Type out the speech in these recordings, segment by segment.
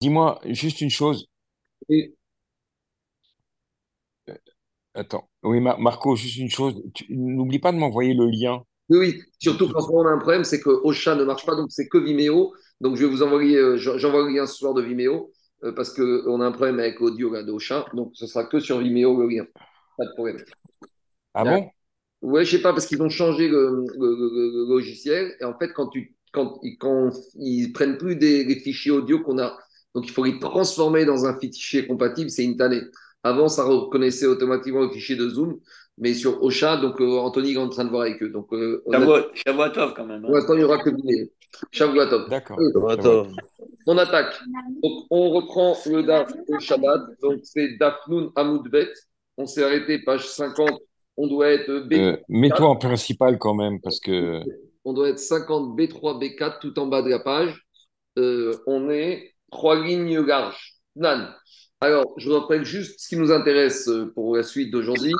Dis-moi juste une chose. Et- Attends. Oui, Mar- Marco, juste une chose. Tu- N'oublie pas de m'envoyer le lien. oui, surtout tout- qu'en ce moment, on a un problème, c'est que Ocha ne marche pas, donc c'est que Vimeo. Donc je vais vous envoyer, euh, j'en- j'envoie le lien ce soir de Vimeo, euh, parce qu'on a un problème avec l'audio là, d'Ocha, donc ce sera que sur Vimeo le lien. Pas de problème. Ah bon? Ouais, je sais pas, parce qu'ils ont changé le, le- le- le logiciel. Et en fait, quand, tu, quand, ils- quand ils prennent plus des, les fichiers audio qu'on a, donc il faut les transformer dans un fichier compatible, c'est une tannée. Avant, ça reconnaissait automatiquement le fichier de Zoom, mais sur Ocha, donc euh, Anthony est en train de voir avec eux. Donc, euh, quand même. pour Hein. l'instant, il n'y aura que Vimeo. Shavuotov. D'accord. Euh. On attaque. Donc, on reprend le DAF au Shabbat. Donc, c'est Dafnoun Hamoudbet. On s'est arrêté, page 50. On doit être Euh, B4. mets-toi en principal quand même, parce que On doit être 50 B3, B4 tout en bas de la page. Euh, on est trois lignes larges. Nan. Alors, je rappelle juste ce qui nous intéresse euh, pour la suite d'aujourd'hui,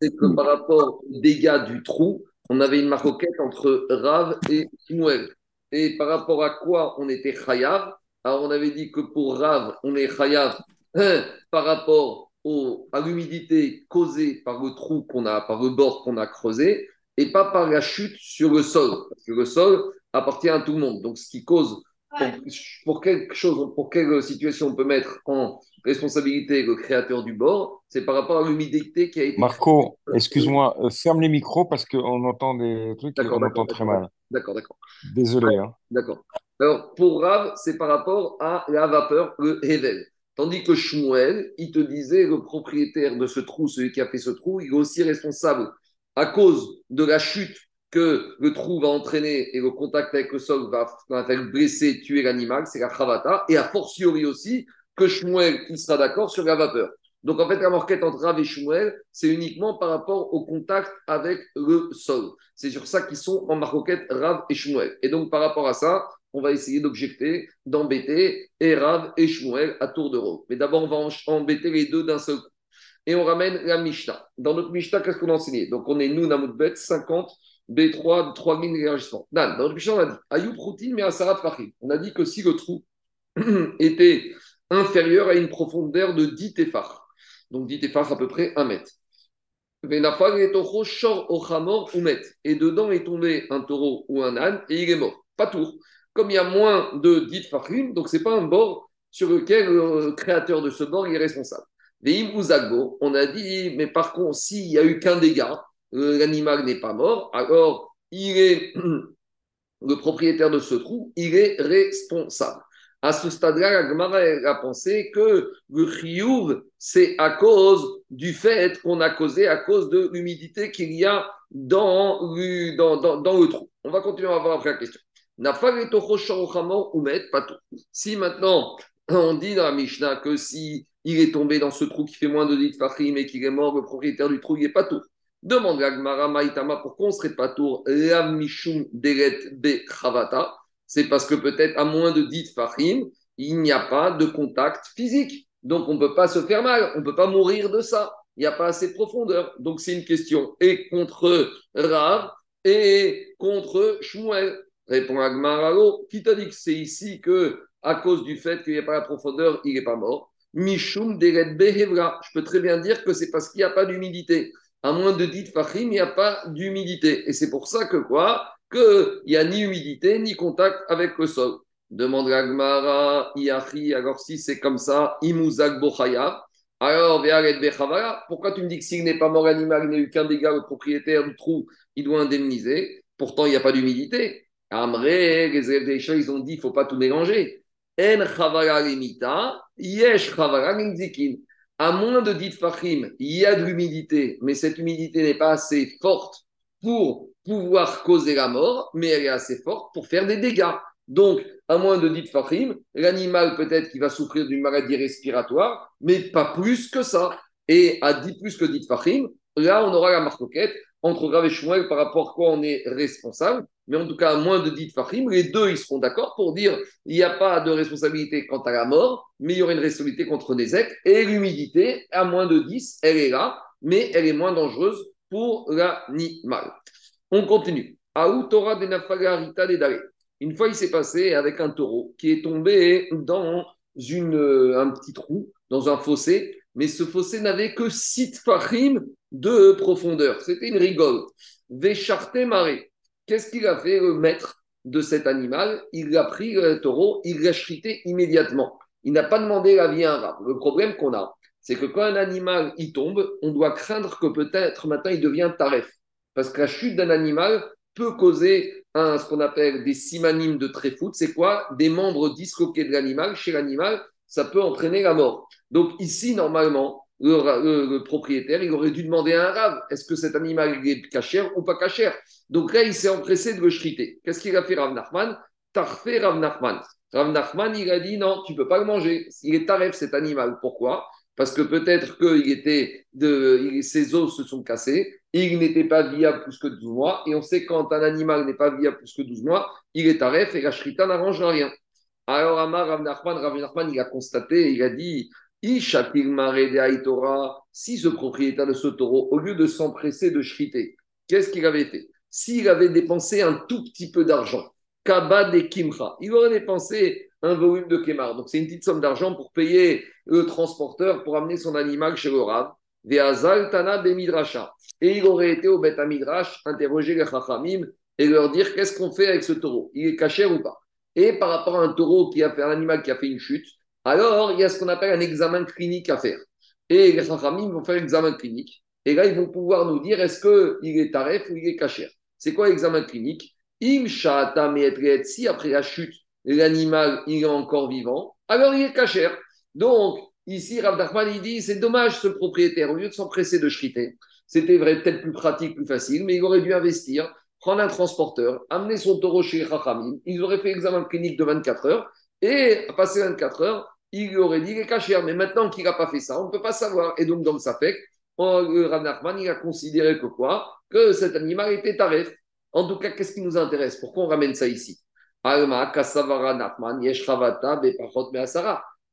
c'est que par rapport aux dégâts du trou, on avait une maroquette entre Rav et Shmuel. Et par rapport à quoi on était Chayav? Alors, on avait dit que pour Rav, on est Chayav hein, par rapport à l'humidité causée par le trou qu'on a, par le bord qu'on a creusé, et pas par la chute sur le sol. Parce que le sol appartient à tout le monde. Donc, ce qui cause, pour, pour quelque chose, pour quelle situation on peut mettre en responsabilité le créateur du bord, c'est par rapport à l'humidité qui a été Marco, créée. excuse-moi, euh, ferme les micros parce qu'on entend des trucs et D'accord, on entend très mal. d'accord, d'accord. Désolé, hein. D'accord. Alors, pour Rav, c'est par rapport à la vapeur, le Hevel. Tandis que Shmuel, il te disait, le propriétaire de ce trou, celui qui a fait ce trou, il est aussi responsable à cause de la chute que le trou va entraîner et le contact avec le sol va, faire blesser, tuer l'animal, c'est la Khavata, et a fortiori aussi que Shmuel, il sera d'accord sur la vapeur. Donc en fait, la morquette entre Rav et Shmuel, c'est uniquement par rapport au contact avec le sol. C'est sur ça qu'ils sont en marcoquette Rav et Shmuel. Et donc par rapport à ça, on va essayer d'objecter, d'embêter et Rav et Shmuel à tour de rôle. Mais d'abord, on va embêter les deux d'un seul coup. Et on ramène la Mishnah. Dans notre Mishnah, qu'est-ce qu'on a enseigné? Donc on est nous, Namoudbet, 50, B3, 3 lignes d'élargissement. Dan, Dans notre Mishnah, on a dit Ayoub Routin, mais Asarat Fahim. On a dit que si le trou était inférieur à une profondeur de 10 téphars, donc 10 téphars à peu près 1 mètre. Et dedans est tombé un taureau ou un âne et il est mort. Pas tour. Comme il y a moins de 10 fachim, donc c'est pas un bord sur lequel le créateur de ce bord est responsable. On a dit, mais par contre, s'il n'y a eu qu'un dégât, l'animal n'est pas mort, alors il est le propriétaire de ce trou, il est responsable. À ce stade-là, la Gemara a pensé que le chiyuv, c'est à cause du fait qu'on a causé, à cause de l'humidité qu'il y a dans, le- dans, dans, dans le trou. On va continuer à voir après la question. Si maintenant, on dit dans la Mishnah que si il est tombé dans ce trou qui fait moins de 10 fachim et qu'il est mort, le propriétaire du trou, il n'est pas tout. Demande la Gemara Maïtama pourquoi on ne serait pas tour la Mishum Deret Be Chavata? C'est parce que peut-être à moins de 10 Fahim, il n'y a pas de contact physique. Donc on ne peut pas se faire mal, on ne peut pas mourir de ça. Il n'y a pas assez de profondeur. Donc c'est une question et contre Rav et contre Shmuel. Répond Alors, Qui t'a dit que c'est ici que, à cause du fait qu'il n'y a pas la profondeur, il n'est pas mort? Mishum Deret Be Hevra. Je peux très bien dire que c'est parce qu'il n'y a pas d'humidité à moins de 10 fachim, il n'y a pas d'humidité. Et c'est pour ça que quoi? Qu'il n'y a ni humidité, ni contact avec le sol. Demande Gagmara, Iachi, alors si c'est comme ça, Imuzak Bochaya. Alors, pourquoi tu me dis que s'il n'est pas mort animal, il n'a eu qu'un dégât, le propriétaire du trou, il doit indemniser? Pourtant, il n'y a pas d'humidité. Amré, les élèves des chats, ils ont dit, il ne faut pas tout mélanger. En Chavala limita, Yesh limzikin à moins de 10 fachim, il y a de l'humidité, mais cette humidité n'est pas assez forte pour pouvoir causer la mort, mais elle est assez forte pour faire des dégâts. Donc, à moins de 10 fachim, l'animal peut-être qu'il va souffrir d'une maladie respiratoire, mais pas plus que ça. Et à 10 plus que 10 fachim, là, on aura la marcoquette entre Rav et par rapport à quoi on est responsable. Mais en tout cas, moins de 10 fachim, les deux, ils seront d'accord pour dire il n'y a pas de responsabilité quant à la mort, mais il y aurait une responsabilité contre Nezek. Et l'humidité, à moins de 10, elle est là, mais elle est moins dangereuse pour l'animal. On continue. Aoutora de Nafagarita de Dare. Une fois, il s'est passé avec un taureau qui est tombé dans une, un petit trou, dans un fossé, mais ce fossé n'avait que 6 fachim de profondeur. C'était une rigole. Vécharté marée. Qu'est-ce qu'il a fait le maître de cet animal? Il a pris le taureau, il l'a chrité immédiatement. Il n'a pas demandé la vie à un rab. Le problème qu'on a, c'est que quand un animal il tombe, on doit craindre que peut-être maintenant il devient taref. Parce que la chute d'un animal peut causer un, ce qu'on appelle des simanimes de tréfoot. C'est quoi? Des membres disloqués de l'animal. Chez l'animal, ça peut entraîner la mort. Donc ici, normalement, le, propriétaire, il aurait dû demander à un rave, est-ce que cet animal est cachère ou pas cachère Donc là, il s'est empressé de le shriter. Qu'est-ce qu'il a fait Rav Nachman? Tarfé Rav Nachman. Rav Nachman, il a dit non, tu peux pas le manger. Il est taref cet animal. Pourquoi? Parce que peut-être que était de, ses os se sont cassés, il n'était pas viable plus que 12 mois, et on sait quand un animal n'est pas viable plus que 12 mois, il est taref et la shrita n'arrange rien. Alors Amar Rav Nachman, Rav Nachman, il a constaté, il a dit si ce propriétaire de ce taureau, au lieu de s'empresser de shriter, qu'est-ce qu'il avait fait? S'il avait dépensé un tout petit peu d'argent, Kaba de Kimcha, il aurait dépensé un volume de Kemar. Donc c'est une petite somme d'argent pour payer le transporteur pour amener son animal chez le Rav. Et il aurait été au Bet Midrash interroger les Chachamim et leur dire qu'est-ce qu'on fait avec ce taureau? Il est caché ou pas? Et par rapport à un taureau qui a fait un animal qui a fait une chute, alors il y a ce qu'on appelle un examen clinique à faire. Et les Chachamim vont faire l'examen clinique. Et là, ils vont pouvoir nous dire est-ce qu'il est taref ou il est caché. C'est quoi l'examen clinique? Im si après la chute, l'animal il est encore vivant, alors il est caché. Donc, ici, Rav Nachman, il dit c'est dommage ce propriétaire, au lieu de s'empresser de shriter, c'était peut-être plus pratique, plus facile, mais il aurait dû investir, prendre un transporteur, amener son taureau chez Chachamim, ils auraient fait l'examen clinique de 24 heures, et passer 24 heures, il aurait dit qu'il est caché. Mais maintenant qu'il n'a pas fait ça, on ne peut pas savoir. Et donc, dans sa fait, le Rav il a considéré que quoi? Que cet animal était tarif. En tout cas, qu'est-ce qui nous intéresse? Pourquoi on ramène ça ici?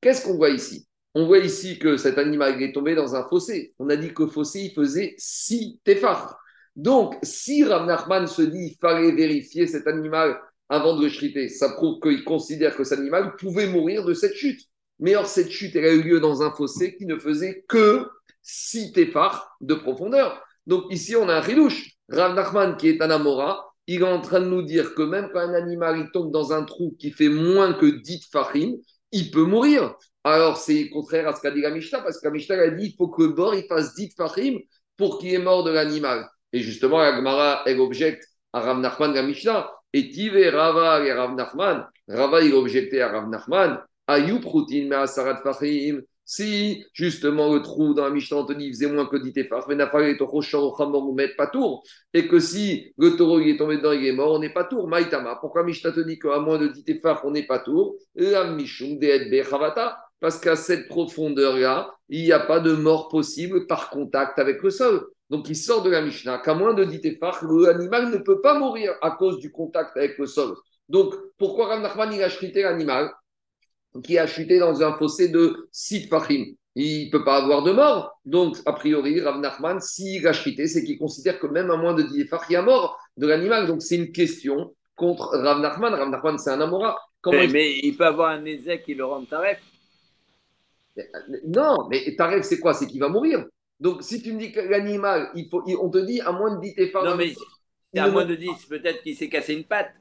Qu'est-ce qu'on voit ici? On voit ici que cet animal est tombé dans un fossé. On a dit que le fossé, faisait 6 téphars. Donc, si Rav Nachman se dit qu'il fallait vérifier cet animal avant de le shriter, ça prouve qu'il considère que cet animal pouvait mourir de cette chute. Mais or, cette chute, elle a eu lieu dans un fossé qui ne faisait que 6 téphars de profondeur. Donc ici, on a un ridouche. Rav Nachman, qui est un Amora, il est en train de nous dire que même quand un animal il tombe dans un trou qui fait moins que 10 farim, il peut mourir. Alors c'est contraire à ce qu'a dit la Mishnah, parce que la Mishnah a dit il faut que le bord il fasse 10 farim pour qu'il est mort de l'animal. Et justement, la Gemara, elle objecte à Rav Nachman, la Mishnah. Et Tive Rava et Rav Nachman? Rava, il objectait à Rav Nachman. Si justement le trou dans la Mishnah te dit faisait moins que 10 tefar, et que si le taureau est tombé dedans, il est mort, on n'est pas tour. Maïtama, pourquoi Mishnah te dit qu'à moins de 10 tefar, on n'est pas tour? Parce qu'à cette profondeur-là, il n'y a pas de mort possible par contact avec le sol. Donc il sort de la Mishnah qu'à moins de 10 tefar, l'animal ne peut pas mourir à cause du contact avec le sol. Donc pourquoi Rav Nachman il a chrité l'animal? Qui a chuté dans un fossé de 6 fachim. Il ne peut pas avoir de mort. Donc, a priori, Rav Nachman, s'il a chuté, c'est qu'il considère que même à moins de 10 fachim, il y a mort de l'animal. Donc, c'est une question contre Rav Nachman. Rav Nachman, c'est un Amora. mais, il... peut avoir un Nézek qui le rend taref. Non, mais taref, c'est quoi? C'est qu'il va mourir. Donc, si tu me dis que l'animal, il faut, on te dit à moins de 10 tefar. Non, mais à moins de 10, peut-être qu'il s'est cassé une patte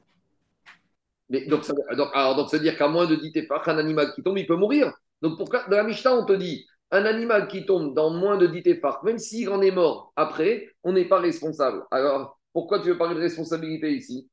donc, ça, alors, donc, dire qu'à moins de 10 tefach, un animal qui tombe, il peut mourir. Donc, pourquoi, dans la Mishnah, on te dit, un animal qui tombe dans moins de 10 tefach, même s'il en est mort après, on n'est pas responsable. Alors, pourquoi tu veux parler de responsabilité ici?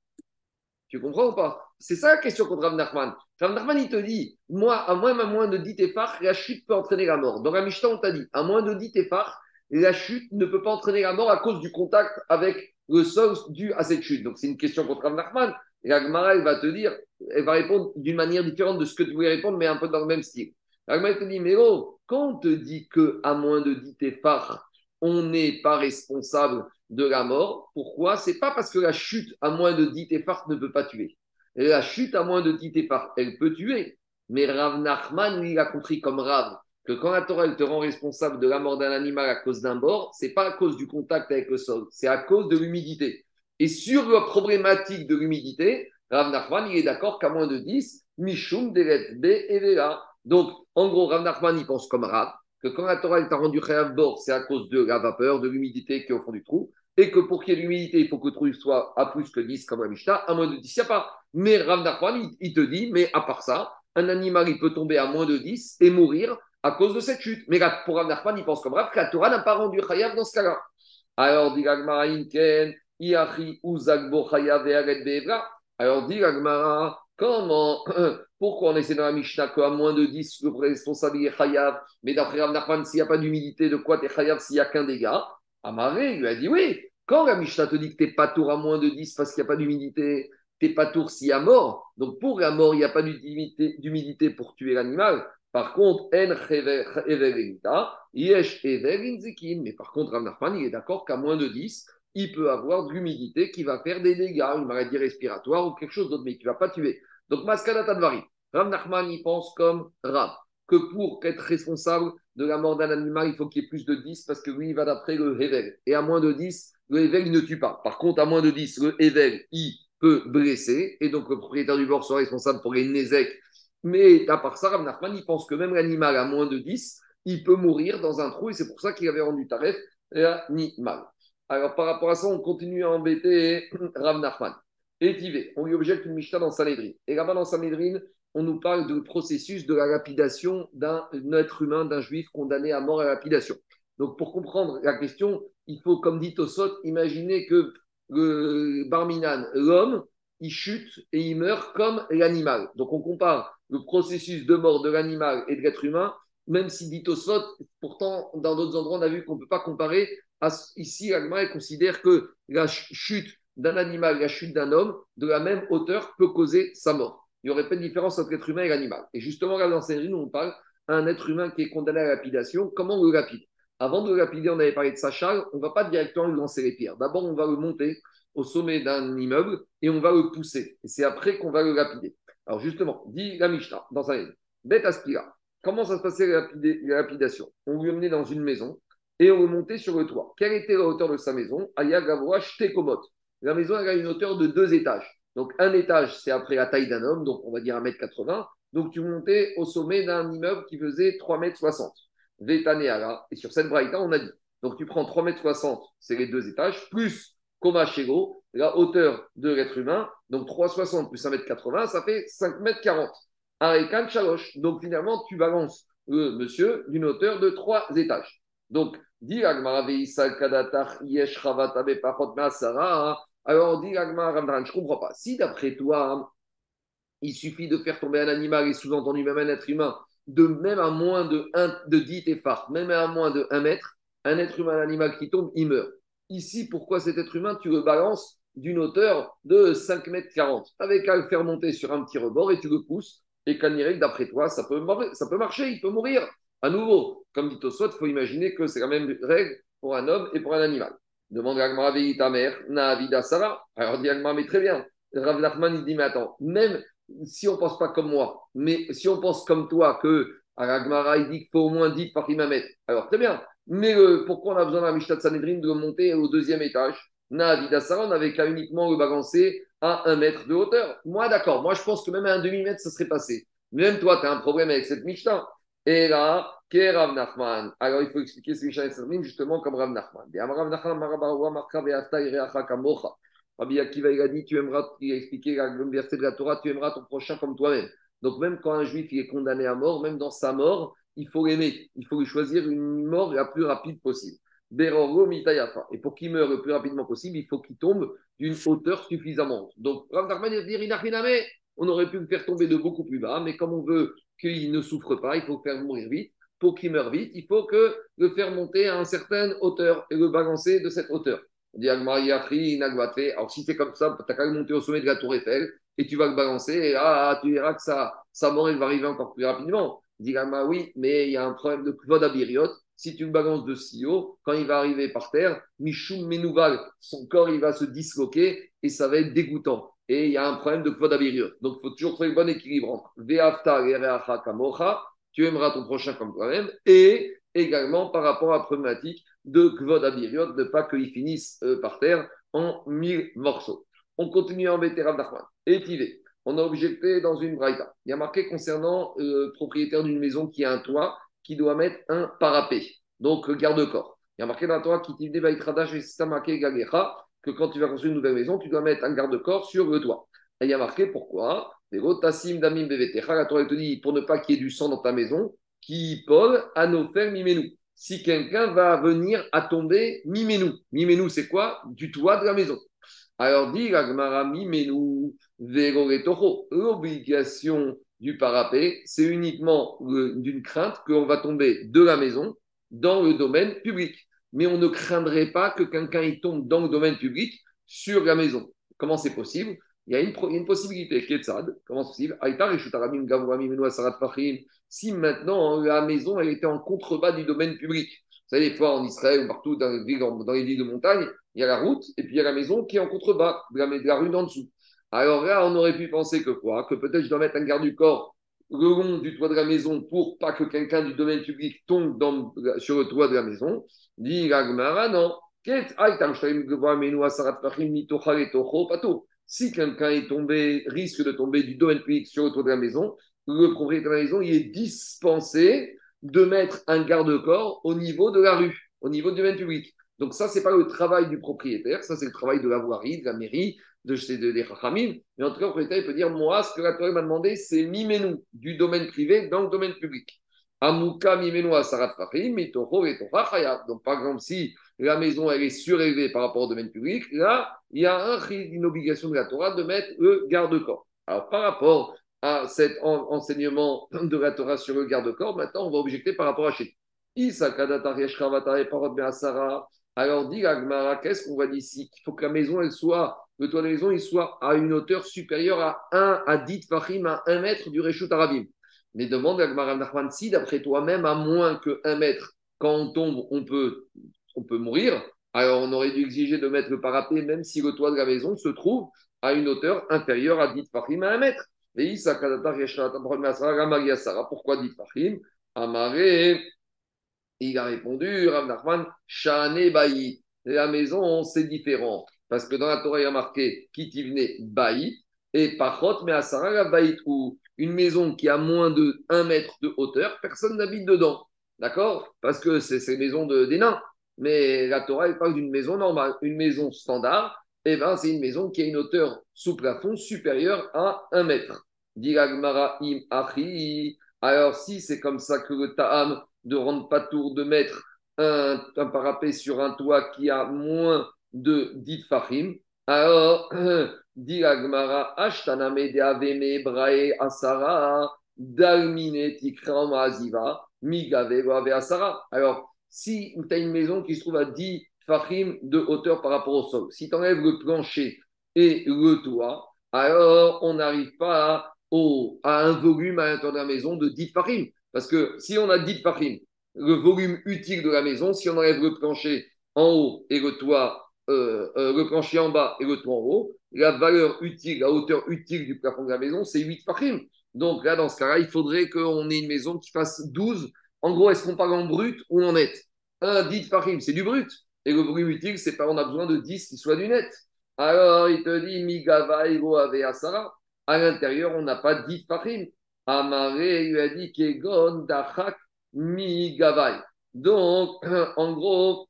Tu comprends ou pas? C'est ça la question contre Rav Nachman. Nachman, il te dit, moi, à moins, à moins de 10 tefach, la chute peut entraîner la mort. Dans la Mishnah, on t'a dit, à moins de 10 tefach, la chute ne peut pas entraîner la mort à cause du contact avec le sol dû à cette chute. Donc, c'est une question contre Rav Nachman. Et Agmara, elle va te dire, elle va répondre d'une manière différente de ce que tu voulais répondre, mais un peu dans le même style. Agmara te dit, mais oh, quand on te dit qu'à moins de 10 téphars, on n'est pas responsable de la mort, pourquoi? C'est pas parce que la chute à moins de 10 téphars ne peut pas tuer. La chute à moins de 10 téphars, elle peut tuer. Mais Rav Nachman, lui, il a compris comme Rav que quand la Torah te rend responsable de la mort d'un animal à cause d'un bord, c'est pas à cause du contact avec le sol, c'est à cause de l'humidité. Et sur la problématique de l'humidité, Rav Nachman, il est d'accord qu'à moins de 10, Mishum, Deret, B et Donc, en gros, Rav Nachman, il pense comme Rav, que quand la Torah t'a rendu Chayav bord, c'est à cause de la vapeur, de l'humidité qui est au fond du trou, et que pour qu'il y ait l'humidité, il faut que le trou soit à plus que 10 comme la Mishnah, à moins de 10, il n'y a pas. Mais Rav Nachman, il, te dit, mais à part ça, un animal, il peut tomber à moins de 10 et mourir à cause de cette chute. Mais là, pour Rav Nachman, il pense comme Rav que la Torah n'a pas rendu Chayav dans ce cas-là. Alors, dit Ken, Alors, dit Gagmara, comment, pourquoi on essaie dans la Mishnah qu'à moins de 10, le responsable est Chayav, mais d'après Rav s'il n'y a pas d'humidité, de quoi tu es Chayav s'il n'y a qu'un dégât Amaré lui a dit oui. Quand la Mishnah te dit que tu n'es pas tour à moins de 10 parce qu'il n'y a pas d'humidité, tu n'es pas tour s'il y a mort. Donc pour la mort, il n'y a pas d'humidité pour tuer l'animal. Par contre, en yesh Mais par contre, Rav il est d'accord qu'à moins de 10, il peut avoir de l'humidité qui va faire des dégâts, une maladie respiratoire ou quelque chose d'autre, mais qui ne va pas tuer. Donc, Maskada Tadvari. Rav Nachman, il pense comme Rav, que pour être responsable, de la mort d'un animal, il faut qu'il y ait plus de 10 parce que lui, il va d'après le Hevel. Et à moins de 10, le Hevel, ne tue pas. Par contre, à moins de 10, le Hevel, il peut blesser. Et donc, le propriétaire du bord sera responsable pour les Nézek. Mais à part ça, Rav Nachman, il pense que même l'animal à moins de 10, il peut mourir dans un trou. Et c'est pour ça qu'il avait rendu taref l'animal. Alors, par rapport à ça, on continue à embêter Rav Nachman. Et on lui objecte une Mishnah dans Sanhedrin. Et là-bas, dans Sanhedrin, on nous parle du processus de la lapidation d'un être humain, d'un juif condamné à mort à lapidation. Donc, pour comprendre la question, il faut, comme dit Tosot, imaginer que le Barminan, l'homme, il chute et il meurt comme l'animal. Donc, on compare le processus de mort de l'animal et de l'être humain, même si dit Tosot, pourtant, dans d'autres endroits, on a vu qu'on ne peut pas comparer. Ici, l'animal considère que la chute d'un animal, la chute d'un homme, de la même hauteur peut causer sa mort il n'y aurait pas de différence entre l'être humain et l'animal. Et justement, là, dans cette nous, on parle d'un être humain qui est condamné à la lapidation. Comment on le lapide? Avant de le lapider, on avait parlé de sa charge, on ne va pas directement lui lancer les pierres. D'abord, on va le monter au sommet d'un immeuble et on va le pousser. Et c'est après qu'on va le lapider. Alors justement, dit la Mishnah dans un bête aspira. Comment ça se passait la, lapidation? On lui emmenait dans une maison et on montait sur le toit. Quelle était la hauteur de sa maison? Aya Tekomot. La maison elle a une hauteur de deux étages. Donc, un étage, c'est après la taille d'un homme, donc on va dire 1m80. Donc, tu montais au sommet d'un immeuble qui faisait 3m60. Vetaneara. Et sur cette braïta, on a dit. Donc, tu prends 3m60, c'est les deux étages, plus Komachego, la hauteur de l'être humain. Donc, 3,60 plus 1m80, ça fait 5m40. Arekan Chaloche. Donc, finalement, tu balances le monsieur d'une hauteur de 3 étages. Donc, dit Yesh alors on dit, je ne comprends pas. Si d'après toi, il suffit de faire tomber un animal et sous-entendu même un être humain, de même à moins de, 1, de 10 téphars, même à moins de 1 mètre, un être humain, un animal qui tombe, il meurt. Ici, pourquoi cet être humain, tu le balances d'une hauteur de 5 mètres 40 Avec à le faire monter sur un petit rebord et tu le pousses. Et qu'Anirek, d'après toi, ça peut marcher, il peut mourir. À nouveau, comme dit Tosot, il faut imaginer que c'est la même règle pour un homme et pour un animal. Demande à ta mère, Naavida Sarah. Alors dit mais très bien. Rav Nachman, il dit, mais attends, même si on pense pas comme moi, mais si on pense comme toi, que Agmara, il dit qu'il faut au moins 10 par mettre, alors très bien. Mais euh, pourquoi on a besoin d'un Mishnah de Sanhedrin de monter au deuxième étage? Naavida Sarah, on n'avait qu'à uniquement le balancer à un mètre de hauteur. Moi, d'accord, moi je pense que même à un demi-mètre, ça serait passé. Même toi, tu as un problème avec cette Mishnah. Et là, qu'est Rav Nachman? Alors, il faut expliquer ce Mishnah Essermin justement comme Rav Nachman. Rav Nachman, Marabaroua, Marka, Veasta, Ireacha, Kamocha. Rabbi Akiva, il a dit, tu aimeras, il a expliqué le verset de la Torah, tu aimeras ton prochain comme toi-même. Donc, même quand un juif il est condamné à mort, même dans sa mort, il faut l'aimer. Il faut lui choisir une mort la plus rapide possible. Et pour qu'il meure le plus rapidement possible, il faut qu'il tombe d'une hauteur suffisamment. Donc, Rav Nachman, il va dire, on aurait pu le faire tomber de beaucoup plus bas, mais comme on veut qu'il ne souffre pas, il faut le faire mourir vite. Pour qu'il meure vite, il faut que le faire monter à une certaine hauteur et le balancer de cette hauteur. On dit Alors si c'est comme ça, tu n'as qu'à monter au sommet de la tour Eiffel et tu vas le balancer et ah, tu verras que sa, mort elle va arriver encore plus rapidement. Il dit oui, mais il y a un problème de kvod abiriot. Si tu le balances de si haut, quand il va arriver par terre, Michoum Menouval, son corps il va se disloquer et ça va être dégoûtant et il y a un problème de kvod Donc, il faut toujours trouver le bon équilibre entre Ve'afta kamocha, tu aimeras ton prochain comme toi-même, et également par rapport à la problématique de kvod ne pas qu'il finisse euh, par terre en mille morceaux. On continue à embêter Rav Nachman. Étivé. on a objecté dans une braïta. Il y a marqué concernant le propriétaire d'une maison qui a un toit, qui doit mettre un parapet, donc garde-corps. Il y a marqué dans le toit qui t'y et c'est marqué que quand tu vas construire une nouvelle maison, tu dois mettre un garde-corps sur le toit. Et il y a marqué pourquoi Damim La Torah te dit pour ne pas qu'il y ait du sang dans ta maison, qui Paul nos mimenu. Si quelqu'un va venir à tomber, mimenu. Mimenu, c'est quoi? Du toit de la maison. Alors dit Gagmara mimenu L'obligation du parapet, c'est uniquement d'une crainte qu'on va tomber de la maison dans le domaine public. Mais on ne craindrait pas que quelqu'un y tombe dans le domaine public sur la maison. Comment c'est possible? Il y a une, une possibilité. Comment c'est possible? Si maintenant la maison était en contrebas du domaine public. Vous savez, des fois en Israël ou partout dans les, villes, de montagne, il y a la route et puis il y a la maison qui est en contrebas de la, de la rue d'en dessous. Alors là, on aurait pu penser que quoi? Que peut-être je dois mettre un garde du corps le long du toit de la maison pour pas que quelqu'un du domaine public tombe sur le toit de la maison. Dit non. Si quelqu'un est tombé, risque de tomber du domaine public sur le toit de la maison, le propriétaire de la maison il est dispensé de mettre un garde-corps au niveau de la rue, au niveau du domaine public. Donc ça, c'est pas le travail du propriétaire, ça c'est le travail de la voirie, de la mairie, de chez des Chachamim. Mais en tout cas, le propriétaire peut dire, moi, ce que la Torah m'a demandé, c'est mimenu du domaine privé dans le domaine public. Amuka mimenu asarat et Donc par exemple, si la maison elle est surélevée par rapport au domaine public, là, il y a une obligation de la Torah de mettre le garde-corps. Alors par rapport à cet enseignement de la Torah sur le garde-corps, maintenant on va objecter par rapport à chez alors, dit Agmara, qu'est-ce qu'on va dire ici? Il faut que la maison, elle soit, le toit de la maison, il soit à une hauteur supérieure à 1 à 10 fachim, à 1 mètre du Réchut Arabim. Mais demande Agmara Nachman, si d'après toi, même à moins que 1 mètre, quand on tombe, on peut, on peut mourir, alors on aurait dû exiger de mettre le parapet, même si le toit de la maison se trouve à une hauteur inférieure à 10 fachim, à 1 mètre. Pourquoi 10 fachim Amaré, il a répondu, Rav Nachman, Shane. La maison, c'est différent. Parce que dans la Torah, il y a marqué Kitivne Baï et Pachot, mais Asara Baït, ou une maison qui a moins de 1 mètre de hauteur, personne n'habite dedans. D'accord? Parce que c'est ces maisons de, des nains. Mais la Torah, elle parle d'une maison normale. Une maison standard, eh ben, c'est une maison qui a une hauteur sous plafond supérieure à 1 mètre. Diragmara im achi. Alors, si c'est comme ça que le ta'am de rendre pas tour, de mettre un, parapet sur un toit qui a moins de 10 fahim, alors, dit Agmara, Ashtaname de Aveme Brae Asara, Dalmine Tikram Aziva, Migave Asara. Alors, si tu as une maison qui se trouve à 10 fahim de hauteur par rapport au sol, si tu enlèves le plancher et le toit, alors on n'arrive pas au, à un volume à l'intérieur de la maison de 10 fahim. Parce que si on a dit fachim, le volume utile de la maison, si on enlève le plancher en haut et le toit, euh, euh, le plancher en bas et le toit en haut, la valeur utile, la hauteur utile du plafond de la maison, c'est 8 fachim. Donc là, dans ce cas-là, il faudrait qu'on ait une maison qui fasse 12. En gros, est-ce qu'on parle en brut ou en net? Un dit fachim, c'est du brut. Et le volume utile, c'est pas on a besoin de 10 qui soit du net. Alors, il te dit, Migava Ave Asara. À l'intérieur, on n'a pas 10 fachim. Amaré lui a dit Kegon Dachak Mi Gavai. Donc, en gros,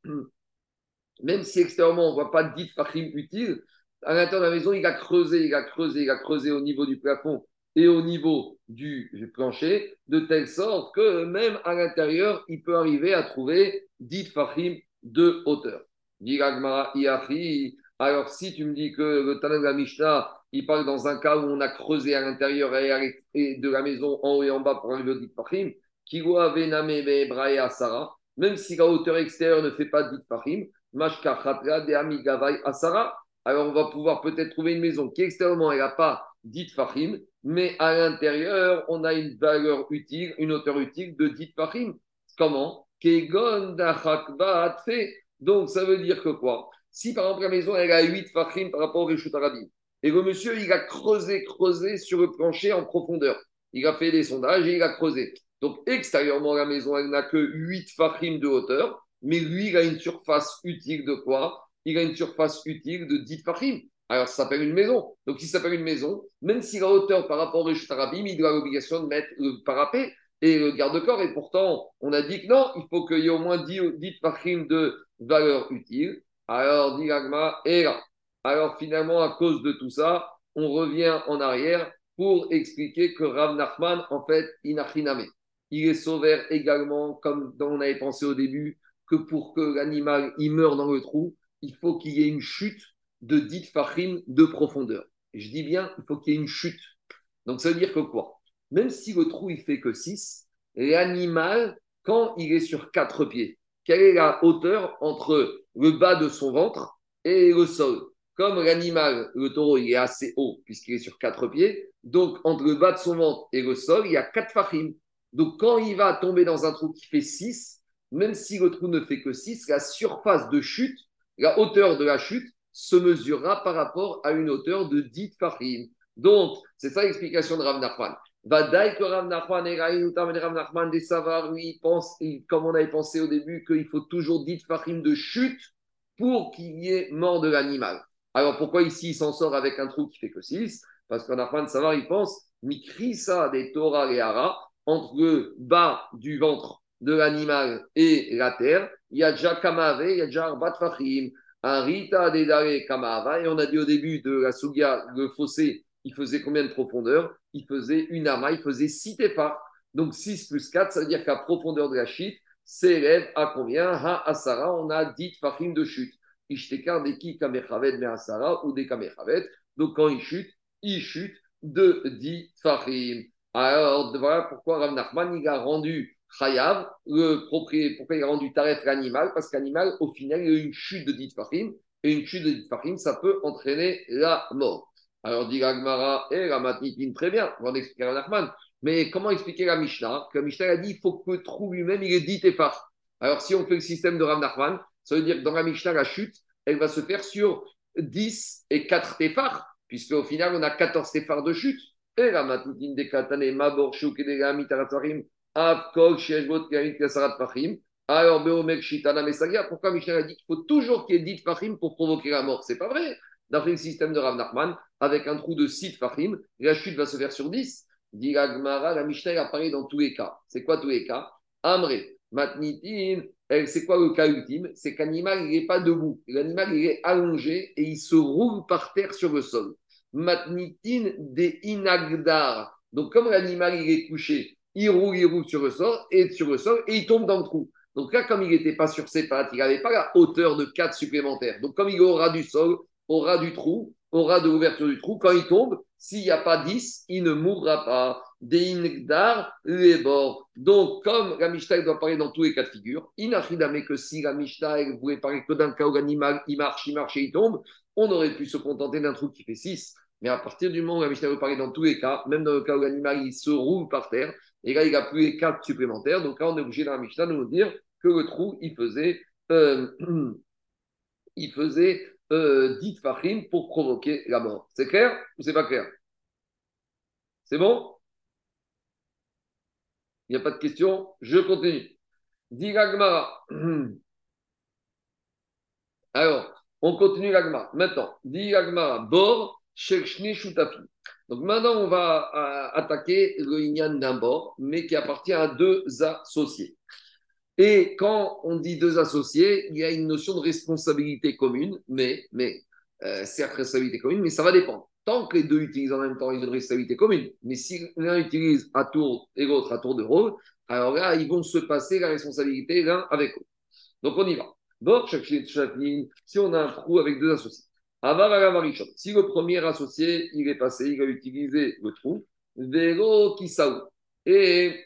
même si extérieurement on ne voit pas dit fachim utile, à l'intérieur de la maison, il a creusé, il a creusé, il a creusé au niveau du plafond et au niveau du plancher, de telle sorte que même à l'intérieur, il peut arriver à trouver dit fachim de hauteur. Alors, si tu me dis que le Tanakh de la Mishnah, il parle dans un cas où on a creusé à l'intérieur de la maison en haut et en bas pour arriver au dit pachim, qui à Sarah, même si la hauteur extérieure ne fait pas dit pachim, mashka khatra de amigavai Asara, alors on va pouvoir peut-être trouver une maison qui extérieurement n'a pas dit mais à l'intérieur on a une valeur utile, une hauteur utile de dit pachim. Comment Donc ça veut dire que quoi? Si par exemple la maison elle a 8 fachim par rapport au Rishut Arabim, et le monsieur, il a creusé, creusé sur le plancher en profondeur. Il a fait des sondages et il a creusé. Donc, extérieurement, la maison, elle n'a que 8 fachim de hauteur, mais lui, il a une surface utile de quoi? Il a une surface utile de 10 fachim. alors ça s'appelle une maison. Donc si ça s'appelle une maison, même si la hauteur par rapport au Tarabim, il a l'obligation de mettre le parapet et le garde-corps. Et pourtant, on a dit que non, il faut qu'il y ait au moins 10, 10 de valeur utile. Alors, dit et là. Alors finalement, à cause de tout ça, on revient en arrière pour expliquer que Rav Nachman, en fait, inachiname. Il est sauvé également, comme on avait pensé au début, que pour que l'animal meure dans le trou, il faut qu'il y ait une chute de 10 fachim de profondeur. Et je dis bien, il faut qu'il y ait une chute. Donc ça veut dire que quoi? Même si le trou il fait que 6, l'animal, quand il est sur quatre pieds, quelle est la hauteur entre le bas de son ventre et le sol Comme l'animal, le taureau, il est assez haut puisqu'il est sur quatre pieds, donc entre le bas de son ventre et le sol, il y a quatre fachim. Donc quand il va tomber dans un trou qui fait 6, même si le trou ne fait que 6, la surface de chute, la hauteur de la chute, se mesurera par rapport à une hauteur de 10 fachim. Donc, c'est ça l'explication de Rav. Vadaï que Rav Nachman et Rav Nachman des Savars, lui, pense, comme on avait pensé au début, qu'il faut toujours 10 fachim de chute pour qu'il y ait mort de l'animal. Alors, pourquoi ici il s'en sort avec un trou qui fait que 6 Parce qu'en Nachman Savar, il pense, ça des Torah et Hara, entre le bas du ventre de l'animal et la terre, il y a déjà Kamave, il y a déjà Arbat Fachim un Rita Dedare Kamava. Et on a dit au début de la Sugia, le fossé, il faisait combien de profondeur Il faisait une ama, il faisait 6 tefar. Donc 6 plus 4, ça veut dire qu'à profondeur de la chute s'élève à combien? Ha Asara, on a 10 fachim de chute. Ishtekar deki kamechavet me Asara ou des kamechavet. Donc quand il chute, il chute de 10 fachim. Alors voilà pourquoi Rav Nachman il a rendu Chayav, le propriétaire, pourquoi il a rendu tarif l'animal? Parce qu'animal, au final, il y a une chute de dit farim, et une chute de dit farim, ça peut entraîner la mort. Alors, dit Gagmara, et la très bien, on va expliquer à Nachman. Mais comment expliquer la Mishnah? Que la Mishnah a dit il faut que le trou lui-même, il est dit tefar. Alors, si on fait le système de Rav Nachman, ça veut dire que dans la Mishnah, la chute, elle va se faire sur 10 et 4 tefar, puisque au final, on a 14 tefar de chute. Et la matnitine des katane, mabor, shuk et des alors, pourquoi Michel a dit qu'il faut toujours qu'il y ait 10 fachim pour provoquer la mort? C'est pas vrai. D'après le système de Rav Nachman, avec un trou de 6 fachim, la chute va se faire sur 10. Dit la Mishnah apparaît dans tous les cas. C'est quoi tous les cas? Amré, Matnitin, c'est quoi le cas ultime? C'est qu'animal, il n'est pas debout. L'animal, il est allongé et il se roule par terre sur le sol. Matnitin des inagdar. Donc, comme l'animal, il est couché, il roule, il roule sur le sol et sur le sol et il tombe dans le trou. Donc là, comme il n'était pas sur ses pattes, il n'avait pas la hauteur de 4 supplémentaires. Donc comme il aura du sol, aura du trou, aura de l'ouverture du trou, quand il tombe, s'il n'y a pas 10, il ne mourra pas. Deindar les bords. Donc, comme la Mishnah doit parler dans tous les cas de figure, inachidame que si la Mishnah voulait parler que d'un cas où l'animal il marche, il marche et il tombe, on aurait pu se contenter d'un trou qui fait 6. Mais à partir du moment où la Mishnah veut parler dans tous les cas, même dans le cas où l'animal il se roule par terre, et là, il a plus les quatre supplémentaires. Donc là, on est obligé dans la Mishnah de nous dire que le trou, il faisait, euh, il faisait euh, 10 fachim pour provoquer la mort. C'est clair ou c'est pas clair? C'est bon? Il n'y a pas de question? Je continue. Dit Alors, on continue l'agma. Maintenant, dit Bor, Shekshne Shutafi. Donc maintenant, on va euh, attaquer le d'un bord, mais qui appartient à deux associés. Et quand on dit deux associés, il y a une notion de responsabilité commune, mais, mais euh, certes, responsabilité commune, mais ça va dépendre. Tant que les deux utilisent en même temps, ils ont une responsabilité commune. Mais si l'un utilise à tour et l'autre à tour de rôle, alors là, ils vont se passer la responsabilité l'un avec l'autre. Donc on y va. Bon, si on a un trou avec deux associés. Si le premier associé, il est passé, il a utilisé le trou, vélo kisaou, et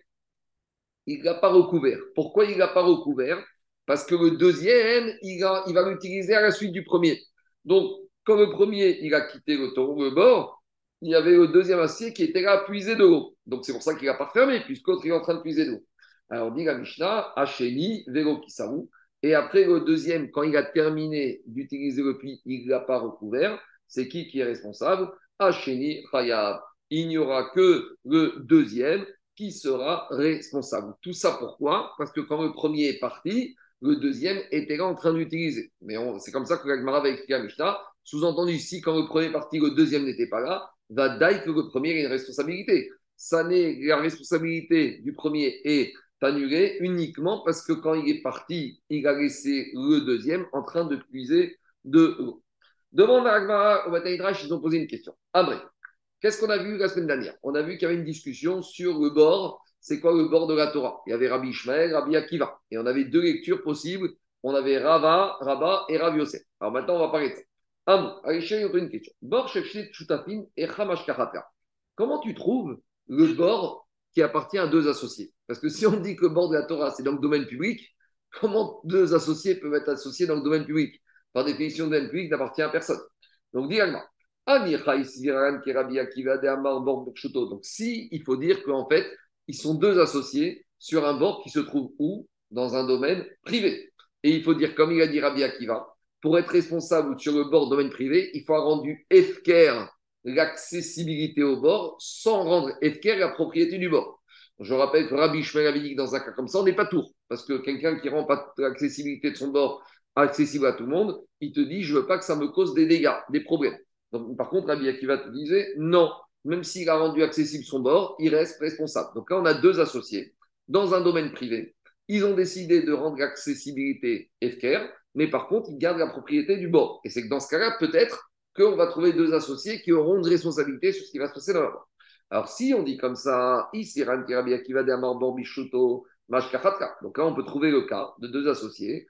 il n'a pas recouvert. Pourquoi il n'a pas recouvert? Parce que le deuxième, il, va l'utiliser à la suite du premier. Donc, comme le premier, il a quitté le, le bord, il y avait le deuxième associé qui était là à puiser de l'eau. Donc, c'est pour ça qu'il n'a pas fermé, puisque l'autre est en train de puiser de l'eau. Alors, dit la Mishnah, Hacheni, vélo kisaou, et après, le deuxième, quand il a terminé d'utiliser le puits, il ne l'a pas recouvert. C'est qui qui est responsable? Hacheni Khayab. Il n'y aura que le deuxième qui sera responsable. Tout ça pourquoi? Parce que quand le premier est parti, le deuxième était là en train d'utiliser. Mais c'est comme ça que l'Agmara va expliquer à Mishnah. Sous-entendu, si quand le premier est parti, le deuxième n'était pas là, va d'ailleurs que le premier ait une responsabilité. Ça n'est la responsabilité du premier est annulée uniquement parce que quand il est parti, il a laissé le deuxième en train de puiser de l'eau. Devant Agmara, au Bataïdrash, ils ont posé une question. Abré, qu'est-ce qu'on a vu la semaine dernière? On a vu qu'il y avait une discussion sur le bord. C'est quoi le bord de la Torah? Il y avait Rabbi Ishmael, Rabbi Akiva. Et on avait deux lectures possibles. On avait Rava, Rabba et Rabbi Yosef. Alors maintenant, on va parler de ça. Allez, chérie, on une question. Chutafin et Comment tu trouves le bord qui appartient à deux associés? Parce que si on dit que le bord de la Torah, c'est dans le domaine public, comment deux associés peuvent être associés dans le domaine public? Par définition, le domaine public n'appartient à personne. Donc, dis donc, si, il faut dire qu'en fait, ils sont deux associés sur un bord qui se trouve où? Dans un domaine privé. Et il faut dire, comme il a dit Rabbi Akiva, pour être responsable sur le bord domaine privé, il faut avoir rendu l'accessibilité au bord sans rendre FKR la propriété du bord. Je rappelle que Rabbi Shmuel avait dit que dans un cas comme ça, on n'est pas tour. Parce que quelqu'un qui rend pas l'accessibilité de son bord accessible à tout le monde, il te dit, je veux pas que ça me cause des dégâts, des problèmes. Donc, par contre, Rabbi Akiva te disait, non, même s'il a rendu accessible son bord, il reste responsable. Donc là, on a deux associés dans un domaine privé. Ils ont décidé de rendre l'accessibilité FKR, mais par contre, ils gardent la propriété du bord. Et c'est que dans ce cas-là, peut-être qu'on va trouver deux associés qui auront une responsabilité sur ce qui va se passer dans la bord. Alors, si on dit comme ça, ici, Rabbi Akiva de Amar Bishuto, Donc là, on peut trouver le cas de deux associés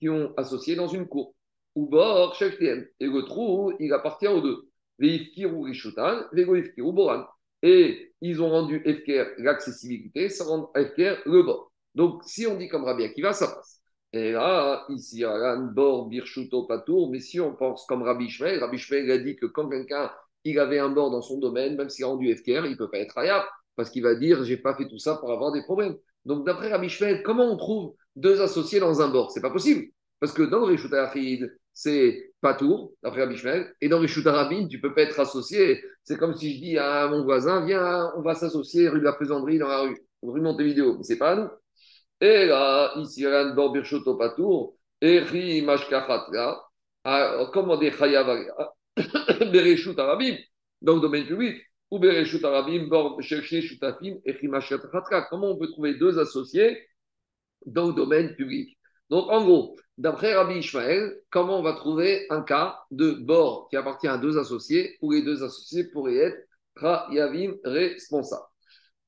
qui ont associé dans une cour. Ou bord, Et le trou, il appartient aux deux. Et ils ont rendu FKR l'accessibilité, ça rend FKR le bord. Donc, si on dit comme Rabbi Akiva, ça passe. Et là, ici, un bord, Birchuto, Patour, mais si on pense comme Rabbi Shmuel, Rabbi Shmuel a dit que quand quelqu'un il avait un bord dans son domaine, même s'il a rendu FKR, il ne peut pas être Hayab, parce qu'il va dire j'ai pas fait tout ça pour avoir des problèmes. Donc, d'après Rabbi Shmuel, comment on trouve deux associés dans un bord? C'est pas possible. Parce que dans le Rishut c'est pas tour, d'après Abishmel, et dans Rishut tu peux pas être associé. C'est comme si je dis à mon voisin, viens, on va s'associer rue de la Faisanderie dans la rue, rue Montevideo. Mais c'est pas nous. Et là, ici, un bord Birchoto Patour, et Ri Mashkachat, comment dire Chayav Bereshut Arabim, dans le domaine public, ou Bereshut Arabim, bord chercher Shutafim, et Ri Comment on peut trouver deux associés dans le domaine public? Donc, en gros, d'après Rabbi Ishmael, comment on va trouver un cas de bord qui appartient à deux associés où les deux associés pourraient être Yavim responsables?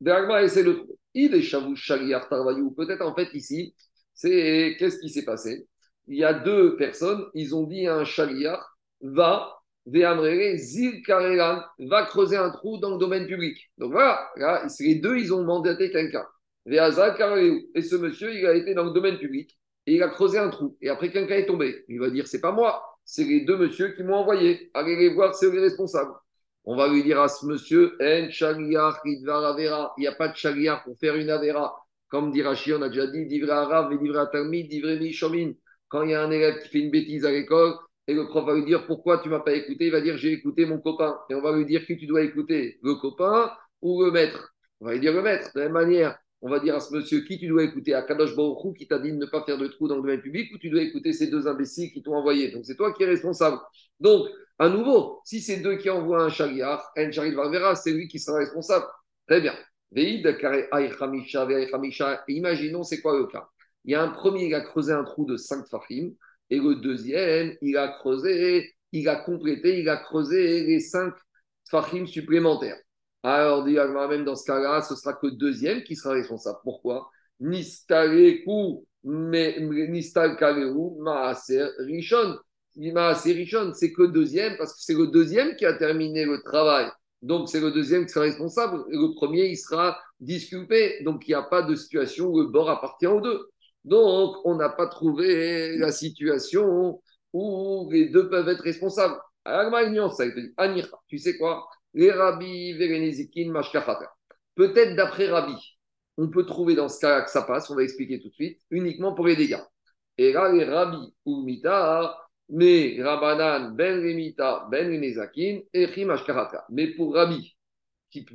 Bergma essaie de trouver. Il est Peut-être en fait ici, c'est qu'est-ce qui s'est passé? Il y a deux personnes, ils ont dit à un Shaliar va Zil va creuser un trou dans le domaine public. Donc voilà, là, les deux, ils ont mandaté quelqu'un. Et ce monsieur, il a été dans le domaine public il a creusé un trou. Et après, quelqu'un est tombé. Il va dire c'est pas moi, c'est les deux monsieur qui m'ont envoyé. Allez les voir, c'est les responsables. On va lui dire à ce monsieur En Il n'y a pas de chaliar pour faire une avera. Comme dit Rashi, on a déjà dit Divra Arav, Divra Talmid, Divra Mishomin. Quand il y a un élève qui fait une bêtise à l'école, et le prof va lui dire pourquoi tu m'as pas écouté, il va dire j'ai écouté mon copain. Et on va lui dire qui tu dois écouter, le copain ou le maître? On va lui dire le maître. De la même manière, on va dire à ce monsieur qui tu dois écouter, à Kadosh Baruchou qui t'a dit de ne pas faire de trou dans le domaine public, ou tu dois écouter ces deux imbéciles qui t'ont envoyé? Donc c'est toi qui es responsable. Donc, à nouveau, si c'est deux qui envoient un chariar, un chariar verra, c'est lui qui sera responsable. Très bien. Imaginons, c'est quoi le cas? Il y a un premier, il a creusé un trou de 5 fahim, et le deuxième, il a creusé, il a complété, il a creusé les 5 fahim supplémentaires. Alors, dit même dans ce cas-là, ce sera que deuxième qui sera responsable. Pourquoi? Nistaleku, Nistal Maaser Rishon. Maaser Rishon, c'est que deuxième, parce que c'est le deuxième qui a terminé le travail. Donc, c'est le deuxième qui sera responsable. Le premier, il sera disculpé. Donc, il n'y a pas de situation où le bord appartient aux deux. Donc, on n'a pas trouvé la situation où les deux peuvent être responsables. Alors, tu sais quoi? Les Rabbi. Peut-être d'après Rabbi, on peut trouver dans ce cas que ça passe, on va expliquer tout de suite, uniquement pour les dégâts. Et là, les Rabbi ou Mita, mais Rabbanan Ben Remita Ben Renezakin et Mashkachata. Mais pour Rabbi, qui,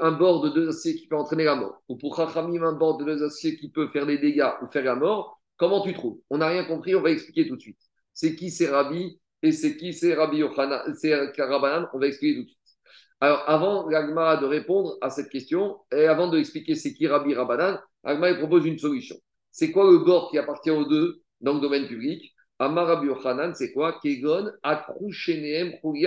un bord de deux aciers qui peut entraîner la mort, ou pour Chachamim, un bord de deux aciers qui peut faire des dégâts ou faire la mort, comment tu trouves? On n'a rien compris, on va expliquer tout de suite. c'est qui c'est Rabbi et c'est qui c'est Rabbi Yochanan, c'est Rabbanan, on va expliquer tout de suite. Alors, avant l'Agmara de répondre à cette question, et avant de expliquer c'est qui Rabbi Rabbanan, l'Agmara propose une solution. C'est quoi le bord qui appartient aux deux dans le domaine public? Amar c'est quoi? Kegon, Il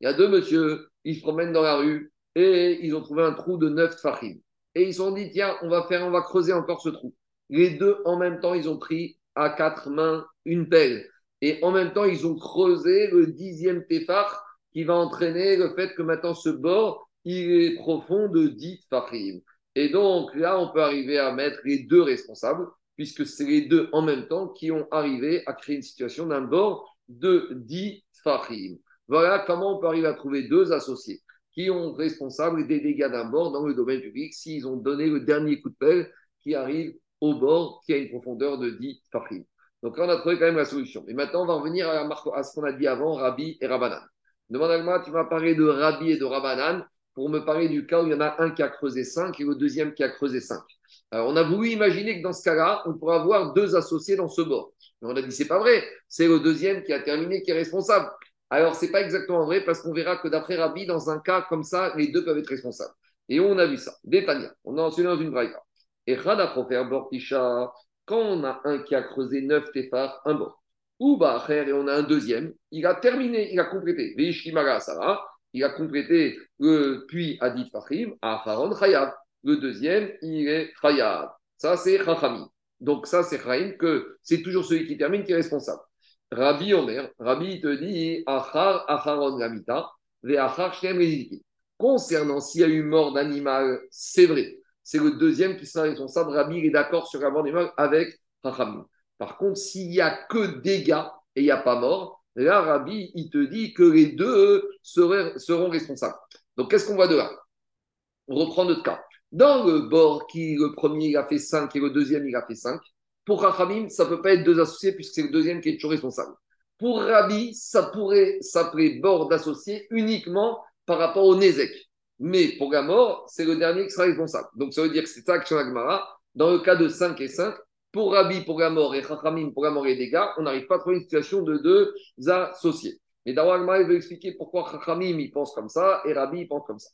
y a deux monsieur, ils se promènent dans la rue et ils ont trouvé un trou de neuf tfachim. Et ils se sont dit, tiens, on va faire, on va creuser encore ce trou. Les deux, en même temps, ils ont pris à quatre mains une pelle. Et en même temps, ils ont creusé le dixième tefach qui va entraîner le fait que maintenant ce bord, il est profond de 10 tfachim. Et donc là, on peut arriver à mettre les deux responsables, puisque c'est les deux en même temps qui ont arrivé à créer une situation d'un bord de 10 tfachim. Voilà comment on peut arriver à trouver deux associés qui ont responsable des dégâts d'un bord dans le domaine public s'ils ont donné le dernier coup de pelle qui arrive au bord qui a une profondeur de 10 fachim. Donc là, on a trouvé quand même la solution. Et maintenant, on va revenir à, à ce qu'on a dit avant, Rabbi et Rabbanan. Demande à moi, tu m'as parlé de Rabbi et de Rabbanan pour me parler du cas où il y en a un qui a creusé 5 et le deuxième qui a creusé 5. Alors, on a voulu imaginer que dans ce cas-là, on pourrait avoir deux associés dans ce bord. Mais on a dit, c'est pas vrai, c'est le deuxième qui a terminé qui est responsable. Alors, ce n'est pas exactement vrai parce qu'on verra que d'après Rabbi, dans un cas comme ça, les deux peuvent être responsables. Et on a vu ça. Détania, on a enseigné dans une braïka. Et Khadaprofer Bortisha, quand on a un qui a creusé neuf téphars, un bord. Ou et on a un deuxième, il a terminé, il a complété. il a complété le puits à dit Fahim, à Faron. Le deuxième, il est Chayav. Ça, c'est Chachami. Donc, ça, c'est Chaim, que c'est toujours celui qui termine qui est responsable. Rabbi Omer, Rabbi te dit Achar Acharon Gamita, Achar Shem Concernant s'il y a eu mort d'animal, c'est vrai. C'est le deuxième qui sera responsable. Rabbi est d'accord sur la mort d'animal avec Chachamim. Par contre, s'il n'y a que dégâts et il n'y a pas mort, là, il te dit que les deux seront responsables. Donc, qu'est-ce qu'on voit de là? On reprend notre cas. Dans le bord qui, le premier, il a fait 5 et le deuxième, il a fait 5, pour Rachamim, ça ne peut pas être deux associés puisque c'est le deuxième qui est toujours responsable. Pour Rabbi, ça pourrait s'appeler bord d'associés uniquement par rapport au Nézek. Mais pour Gamor, c'est le dernier qui sera responsable. Donc ça veut dire que c'est ça Agmara. Dans le cas de 5 et 5, pour Rabbi, pour Gamor et Rachamim, pour Gamor et dégâts, on n'arrive pas à trouver une situation de deux associés. Mais d'abord, Agmara veut expliquer pourquoi Rachamim il pense comme ça et Rabbi il pense comme ça.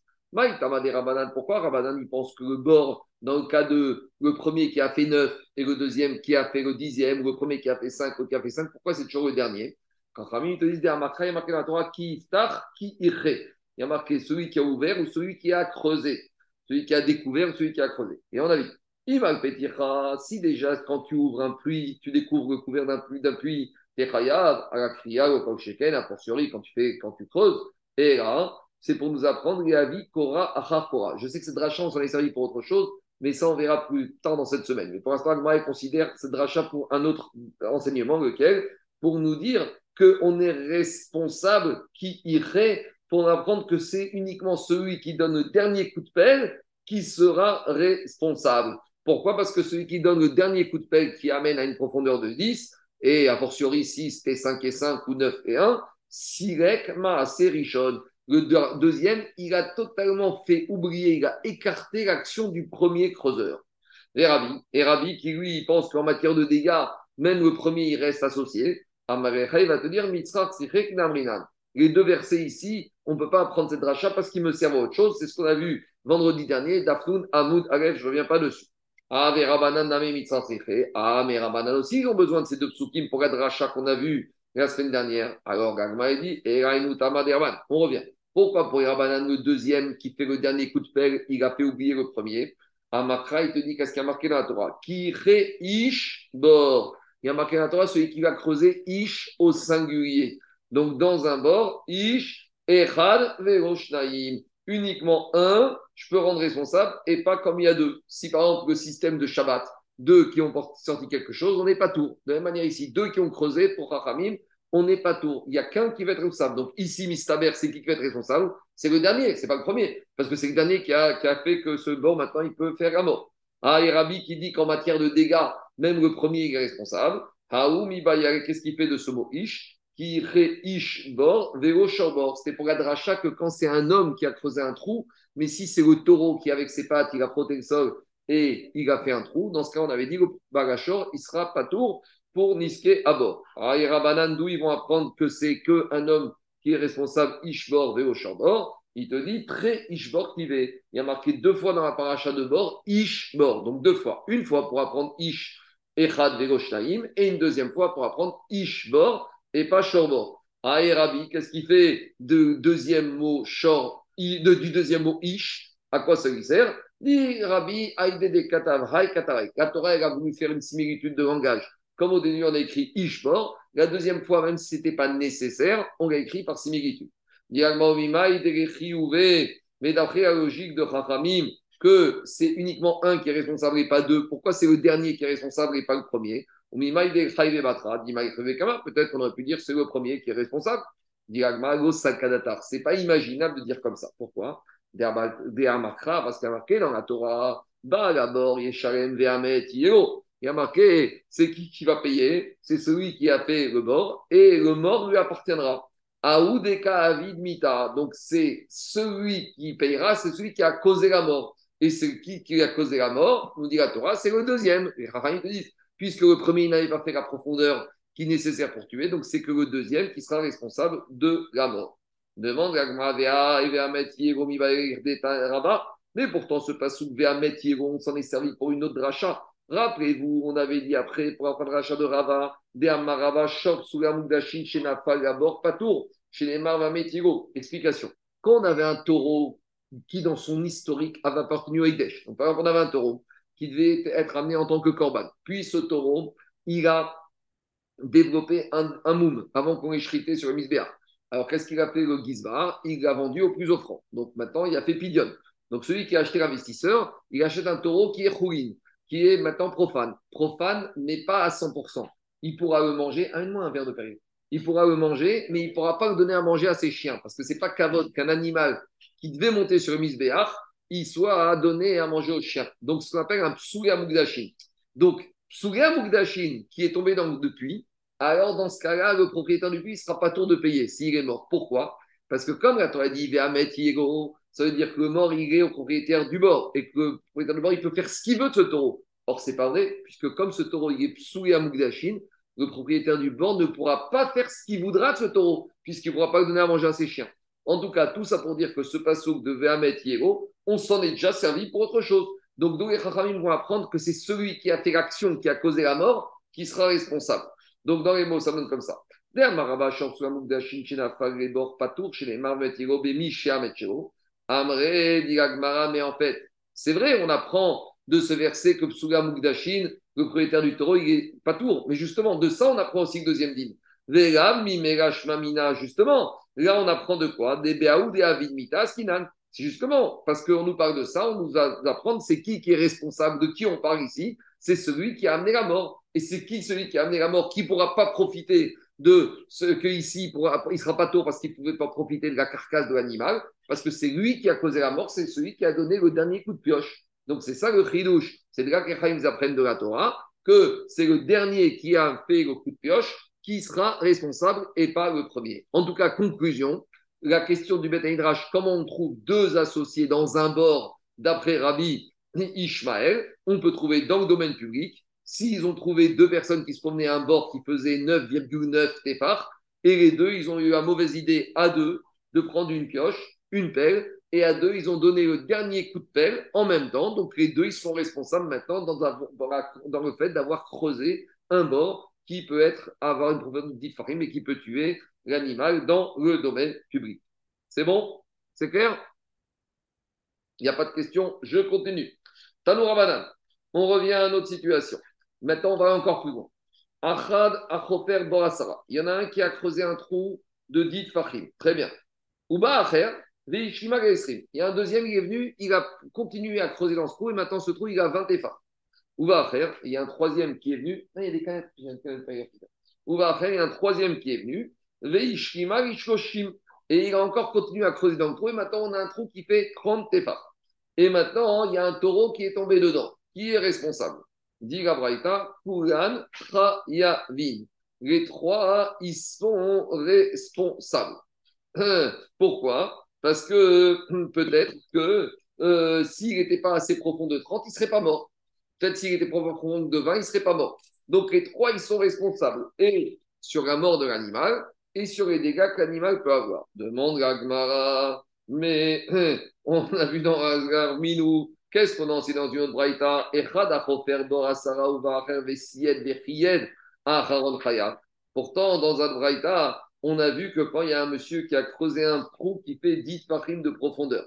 Pourquoi Rabbanan il pense que le bord, dans le cas de le premier qui a fait 9 et le deuxième qui a fait le dixième, le premier qui a fait 5, l'autre qui a fait 5, pourquoi c'est toujours le dernier? Quand Rabbanan te dit il y a marqué dans la Torah qui qui Il y a marqué celui qui a ouvert ou celui qui a creusé, celui qui a découvert ou celui qui a creusé. Et on a vu. Va le si déjà quand tu ouvres un puits, tu découvres le couvert d'un puits, d'un puits, t'es à la kriya, au kausheken, a fortiori quand tu fais, quand tu creuses, et là, c'est pour nous apprendre les avis Kora Achar Kora. Je sais que cette dracha, on s'en est servi pour autre chose, mais ça, on verra plus tard dans cette semaine. Mais pour l'instant, Agmaï considère cette dracha pour un autre enseignement, lequel? Pour nous dire qu'on est responsable qui irait pour apprendre que c'est uniquement celui qui donne le dernier coup de pelle qui sera responsable. Pourquoi? Parce que celui qui donne le dernier coup de pelle qui amène à une profondeur de 10, et a fortiori 6 et 5 et 5 ou 9 et 1, Sirek Maase Rishon. Le deuxième, il a totalement fait oublier, il a écarté l'action du premier creuseur. Et Rabbi, et Rabbi qui lui pense qu'en matière de dégâts, même le premier il reste associé. Amarecha, il va te dire Les deux versets ici, on ne peut pas apprendre cette rachat parce qu'ils me servent à autre chose. C'est ce qu'on a vu vendredi dernier, Daftoun, Hamoud, Aref, je ne reviens pas dessus. Ah, mais Rabbanan, Ah, mais Rabbanan aussi, ils ont besoin de ces deux psukim pour la dracha qu'on a vu la semaine dernière. Alors, Gagma dit, on revient. Pourquoi pour Rabbanan, le deuxième qui fait le dernier coup de pelle, il a fait oublier le premier? Amakra, il te dit qu'est-ce qu'il y a marqué dans la Torah? Qui ish bord. Il y a marqué dans la Torah celui qui va creuser ish au singulier. Donc, dans un bord, ish, echad, veroshnaim. Uniquement un, je peux rendre responsable et pas comme il y a deux. Si par exemple le système de Shabbat, deux qui ont sorti quelque chose, on n'est pas tout. De la même manière ici, deux qui ont creusé pour Rachamim, on n'est pas tout. Il n'y a qu'un qui va être responsable. Donc ici, Mistaber, c'est qui qui va être responsable? C'est le dernier, c'est pas le premier. Parce que c'est le dernier qui a, fait que ce bord, maintenant, il peut faire la mort. Ah, qui dit qu'en matière de dégâts, même le premier est responsable. qu'est-ce qu'il fait de ce mot ish? C'était pour la dracha que quand c'est un homme qui a creusé un trou, mais si c'est le taureau qui, avec ses pattes, il a frotté le sol et il a fait un trou, dans ce cas, on avait dit le bagachor, il sera pas tour pour Niske à bord. Alors, les Rabbanan, d'où ils vont apprendre que c'est qu'un homme qui est responsable Ishbor Veo Shambor Il te dit très Ishbor Kivé. Il y a marqué deux fois dans la paracha de bord Ishbor. Donc deux fois. Une fois pour apprendre Ish Echad Veo Shnaim et une deuxième fois pour apprendre Ishbor et pas Shorbor. Ah, Rabbi, qu'est-ce qu'il fait de deuxième mot Shor, du deuxième mot Ish? À quoi ça lui sert? Dit Rabbi, Aïdede Katav, Hay Kataray. La Torah, a voulu faire une similitude de langage. Comme au début, on a écrit Ishbor, la deuxième fois, même si ce n'était pas nécessaire, on l'a écrit par similitude. Mais d'après la logique de Chachamim, que c'est uniquement un qui est responsable et pas deux, pourquoi c'est le dernier qui est responsable et pas le premier? Peut-être qu'on aurait pu dire c'est le premier qui est responsable. C'est pas imaginable de dire comme ça. Pourquoi? Parce qu'il y a marqué dans la Torah, d'abord, Yeshalem Ve'amet Yelo il y a marqué c'est qui qui va payer? C'est celui qui a fait le mort et le mort lui appartiendra. Aoudeka. Donc c'est celui qui payera, c'est celui qui a causé la mort. Et c'est qui a causé la mort, nous dit la Torah, c'est le deuxième. Les Rahim te disent, puisque le premier n'avait pas fait la profondeur qui est nécessaire pour tuer, donc c'est que le deuxième qui sera responsable de la mort. Demande mais pourtant ce passou Vehamet on s'en est servi pour une autre dracha. Rappelez-vous, on avait dit après, pour apprendre l'achat de Rava, de Amarava, Shop, Sugamugdashin, chez Nafal, Gabor, Patour, chez les Marva Explication. Quand on avait un taureau qui, dans son historique, avait appartenu à Idesh, donc par exemple, on avait un taureau qui devait être amené en tant que corban. Puis ce taureau, il a développé un, un moum avant qu'on ait chrité sur le misbéa. Alors qu'est-ce qu'il a fait le Gizbar Il l'a vendu au plus offrant. Donc maintenant, il a fait pidion. Donc celui qui a acheté l'investisseur, il achète un taureau qui est choulin qui est maintenant profane. Profane, mais pas à 100%. Il pourra le manger, un moins un verre de péril. Il pourra le manger, mais il ne pourra pas donner à manger à ses chiens, parce que c'est pas qu'un animal qui devait monter sur le misbéach, il soit à donner à manger aux chiens. Donc, ce qu'on appelle un psuga. Donc, psuga qui est tombé dans le puits, alors dans ce cas-là, le propriétaire du puits ne sera pas tour de payer s'il est mort. Pourquoi? Parce que comme la Torah dit, Ve'amet Yego, ça veut dire que le mort, il est au propriétaire du bord et que le propriétaire du bord, il peut faire ce qu'il veut de ce taureau. Or, c'est pas vrai, puisque comme ce taureau, il est à Mugdashin, le propriétaire du bord ne pourra pas faire ce qu'il voudra de ce taureau, puisqu'il ne pourra pas donner à manger à ses chiens. En tout cas, tout ça pour dire que ce passouk de Vehamet Yero, on s'en est déjà servi pour autre chose. Donc, donc les Chachamim vont apprendre que c'est celui qui a fait l'action, qui a causé la mort, qui sera responsable. Donc, dans les mots, ça donne comme ça. Mais en fait, c'est vrai, on apprend de ce verset que Psuga le propriétaire du taureau, il est pas tour. Mais justement, de ça, on apprend aussi le deuxième dîme. Mamina, justement, là, on apprend de quoi? Des Béaou, des Avid Skinan. C'est justement parce qu'on nous parle de ça, on nous apprend c'est qui qui est responsable, de qui on parle ici. C'est celui qui a amené la mort. Et c'est qui celui qui a amené la mort qui ne pourra pas profiter de ce que ici, il ne sera pas tôt parce qu'il ne pouvait pas profiter de la carcasse de l'animal, parce que c'est lui qui a causé la mort, c'est celui qui a donné le dernier coup de pioche. Donc c'est ça le chidouche. C'est de là que les apprennent de la Torah, que c'est le dernier qui a fait le coup de pioche qui sera responsable et pas le premier. En tout cas, conclusion, la question du Beth comment on trouve deux associés dans un bord d'après Rabbi Ishmael, on peut trouver dans le domaine public S'ils ont trouvé deux personnes qui se promenaient à un bord qui faisait 9,9 tefar, et les deux, ils ont eu la mauvaise idée à deux de prendre une pioche, une pelle, et à deux, ils ont donné le dernier coup de pelle en même temps. Donc les deux, ils sont responsables maintenant dans, le fait d'avoir creusé un bord qui peut être avoir une profondeur de mais qui peut tuer l'animal dans le domaine public. C'est bon? C'est clair? Il n'y a pas de question Je continue. Tanoura On revient à notre situation. Maintenant, on va encore plus loin. Achad Borasara. Il y en a un qui a creusé un trou de 10 Fahim. Très bien. Uba Acher, il y a un deuxième qui est venu, il a continué à creuser dans ce trou et maintenant ce trou, il a 20 Uba Acher, il y a un troisième qui est venu. Il y a des canettes. Uba Acher, il y a un troisième qui est venu. Et il a encore continué à creuser dans le trou et maintenant on a un trou qui fait 30 tefas. Et maintenant, il y a un taureau qui est tombé dedans. Qui est responsable? Dit la Braïta, Kulan, Trayavin. Les trois, ils sont responsables. Hein, pourquoi? Parce que hum, peut-être que euh, s'il n'était pas assez profond de 30, il ne serait pas mort. Peut-être s'il était profond de 20, il ne serait pas mort. Donc les trois, ils sont responsables. Et sur la mort de l'animal et sur les dégâts que l'animal peut avoir. Demande la Gemara, mais on a vu dans Asgar Minou, qu'est-ce qu'on a enseigné dans une autre braïta? Pourtant, dans un braïta, on a vu que quand il y a un monsieur qui a creusé un trou qui fait 10 farim de profondeur,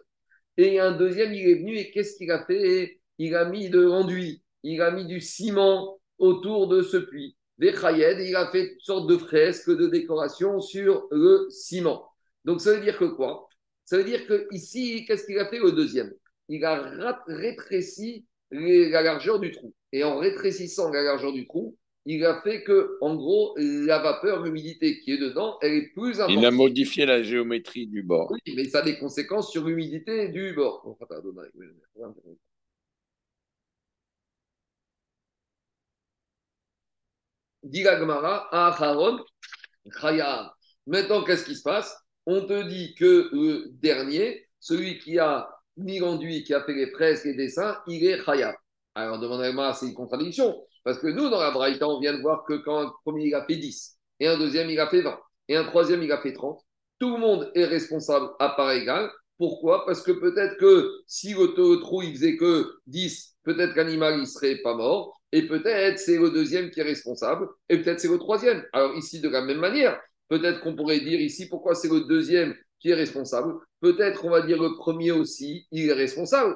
et un deuxième, il est venu et qu'est-ce qu'il a fait? Il a mis de l'enduit, il a mis du ciment autour de ce puits. Des khayed, il a fait toutes sortes de fresques, de décorations sur le ciment. Donc ça veut dire que quoi? Ça veut dire que ici, qu'est-ce qu'il a fait le deuxième? Il a rétréci la largeur du trou. Et en rétrécissant la largeur du trou, il a fait que, en gros, la vapeur, l'humidité qui est dedans, elle est plus importante. Il a modifié la géométrie du bord. Oui, mais ça a des conséquences sur l'humidité du bord. Gmara, Aharon, Maintenant, qu'est-ce qui se passe? On te dit que le dernier, celui qui a mis l'enduit, qui a fait les fresques, les dessins, il est Chaya. Alors, demandez-moi, c'est une contradiction. Parce que nous, dans la Braïta, on vient de voir que quand un premier, il a fait 10, et un deuxième, il a fait 20, et un troisième, il a fait 30, tout le monde est responsable à part égale. Pourquoi? Parce que peut-être que si le trou, il faisait que 10, peut-être qu'animal, il serait pas mort, et peut-être c'est le deuxième qui est responsable, et peut-être c'est le troisième. Alors ici, de la même manière, peut-être qu'on pourrait dire ici pourquoi c'est le deuxième qui est responsable. Peut-être qu'on va dire le premier aussi, il est responsable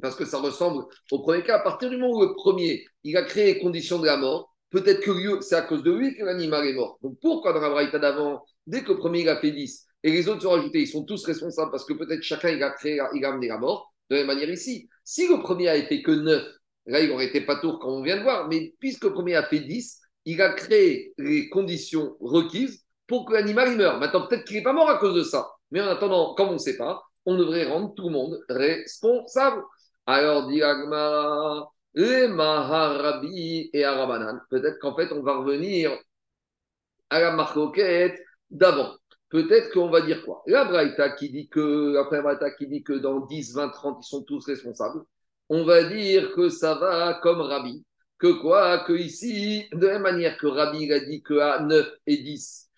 parce que ça ressemble au premier cas. À partir du moment où le premier, il a créé les conditions de la mort, peut-être que c'est à cause de lui que l'animal est mort. Donc pourquoi dans la braïta d'avant, dès que le premier il a fait 10 et les autres sont rajoutés, ils sont tous responsables parce que peut-être chacun il a créé, il a amené la mort, de la même manière ici. Si le premier a fait que 9, là il aurait été pas tour comme on vient de voir, mais puisque le premier a fait 10, il a créé les conditions requises pour que l'animal meure. Maintenant peut-être qu'il n'est pas mort à cause de ça, mais en attendant, comme on ne sait pas, on devrait rendre tout le monde responsable. Alors, dit les Maharabi et Arabanan. Peut-être qu'en fait, on va revenir à la marcoquette d'avant. Peut-être qu'on va dire quoi? La Braïta qui dit que, après Braïta qui dit que dans 10, 20, 30, ils sont tous responsables. On va dire que ça va comme Rabbi. Que quoi? Que ici, de la même manière que Rabbi a dit qu'à 9 et 10,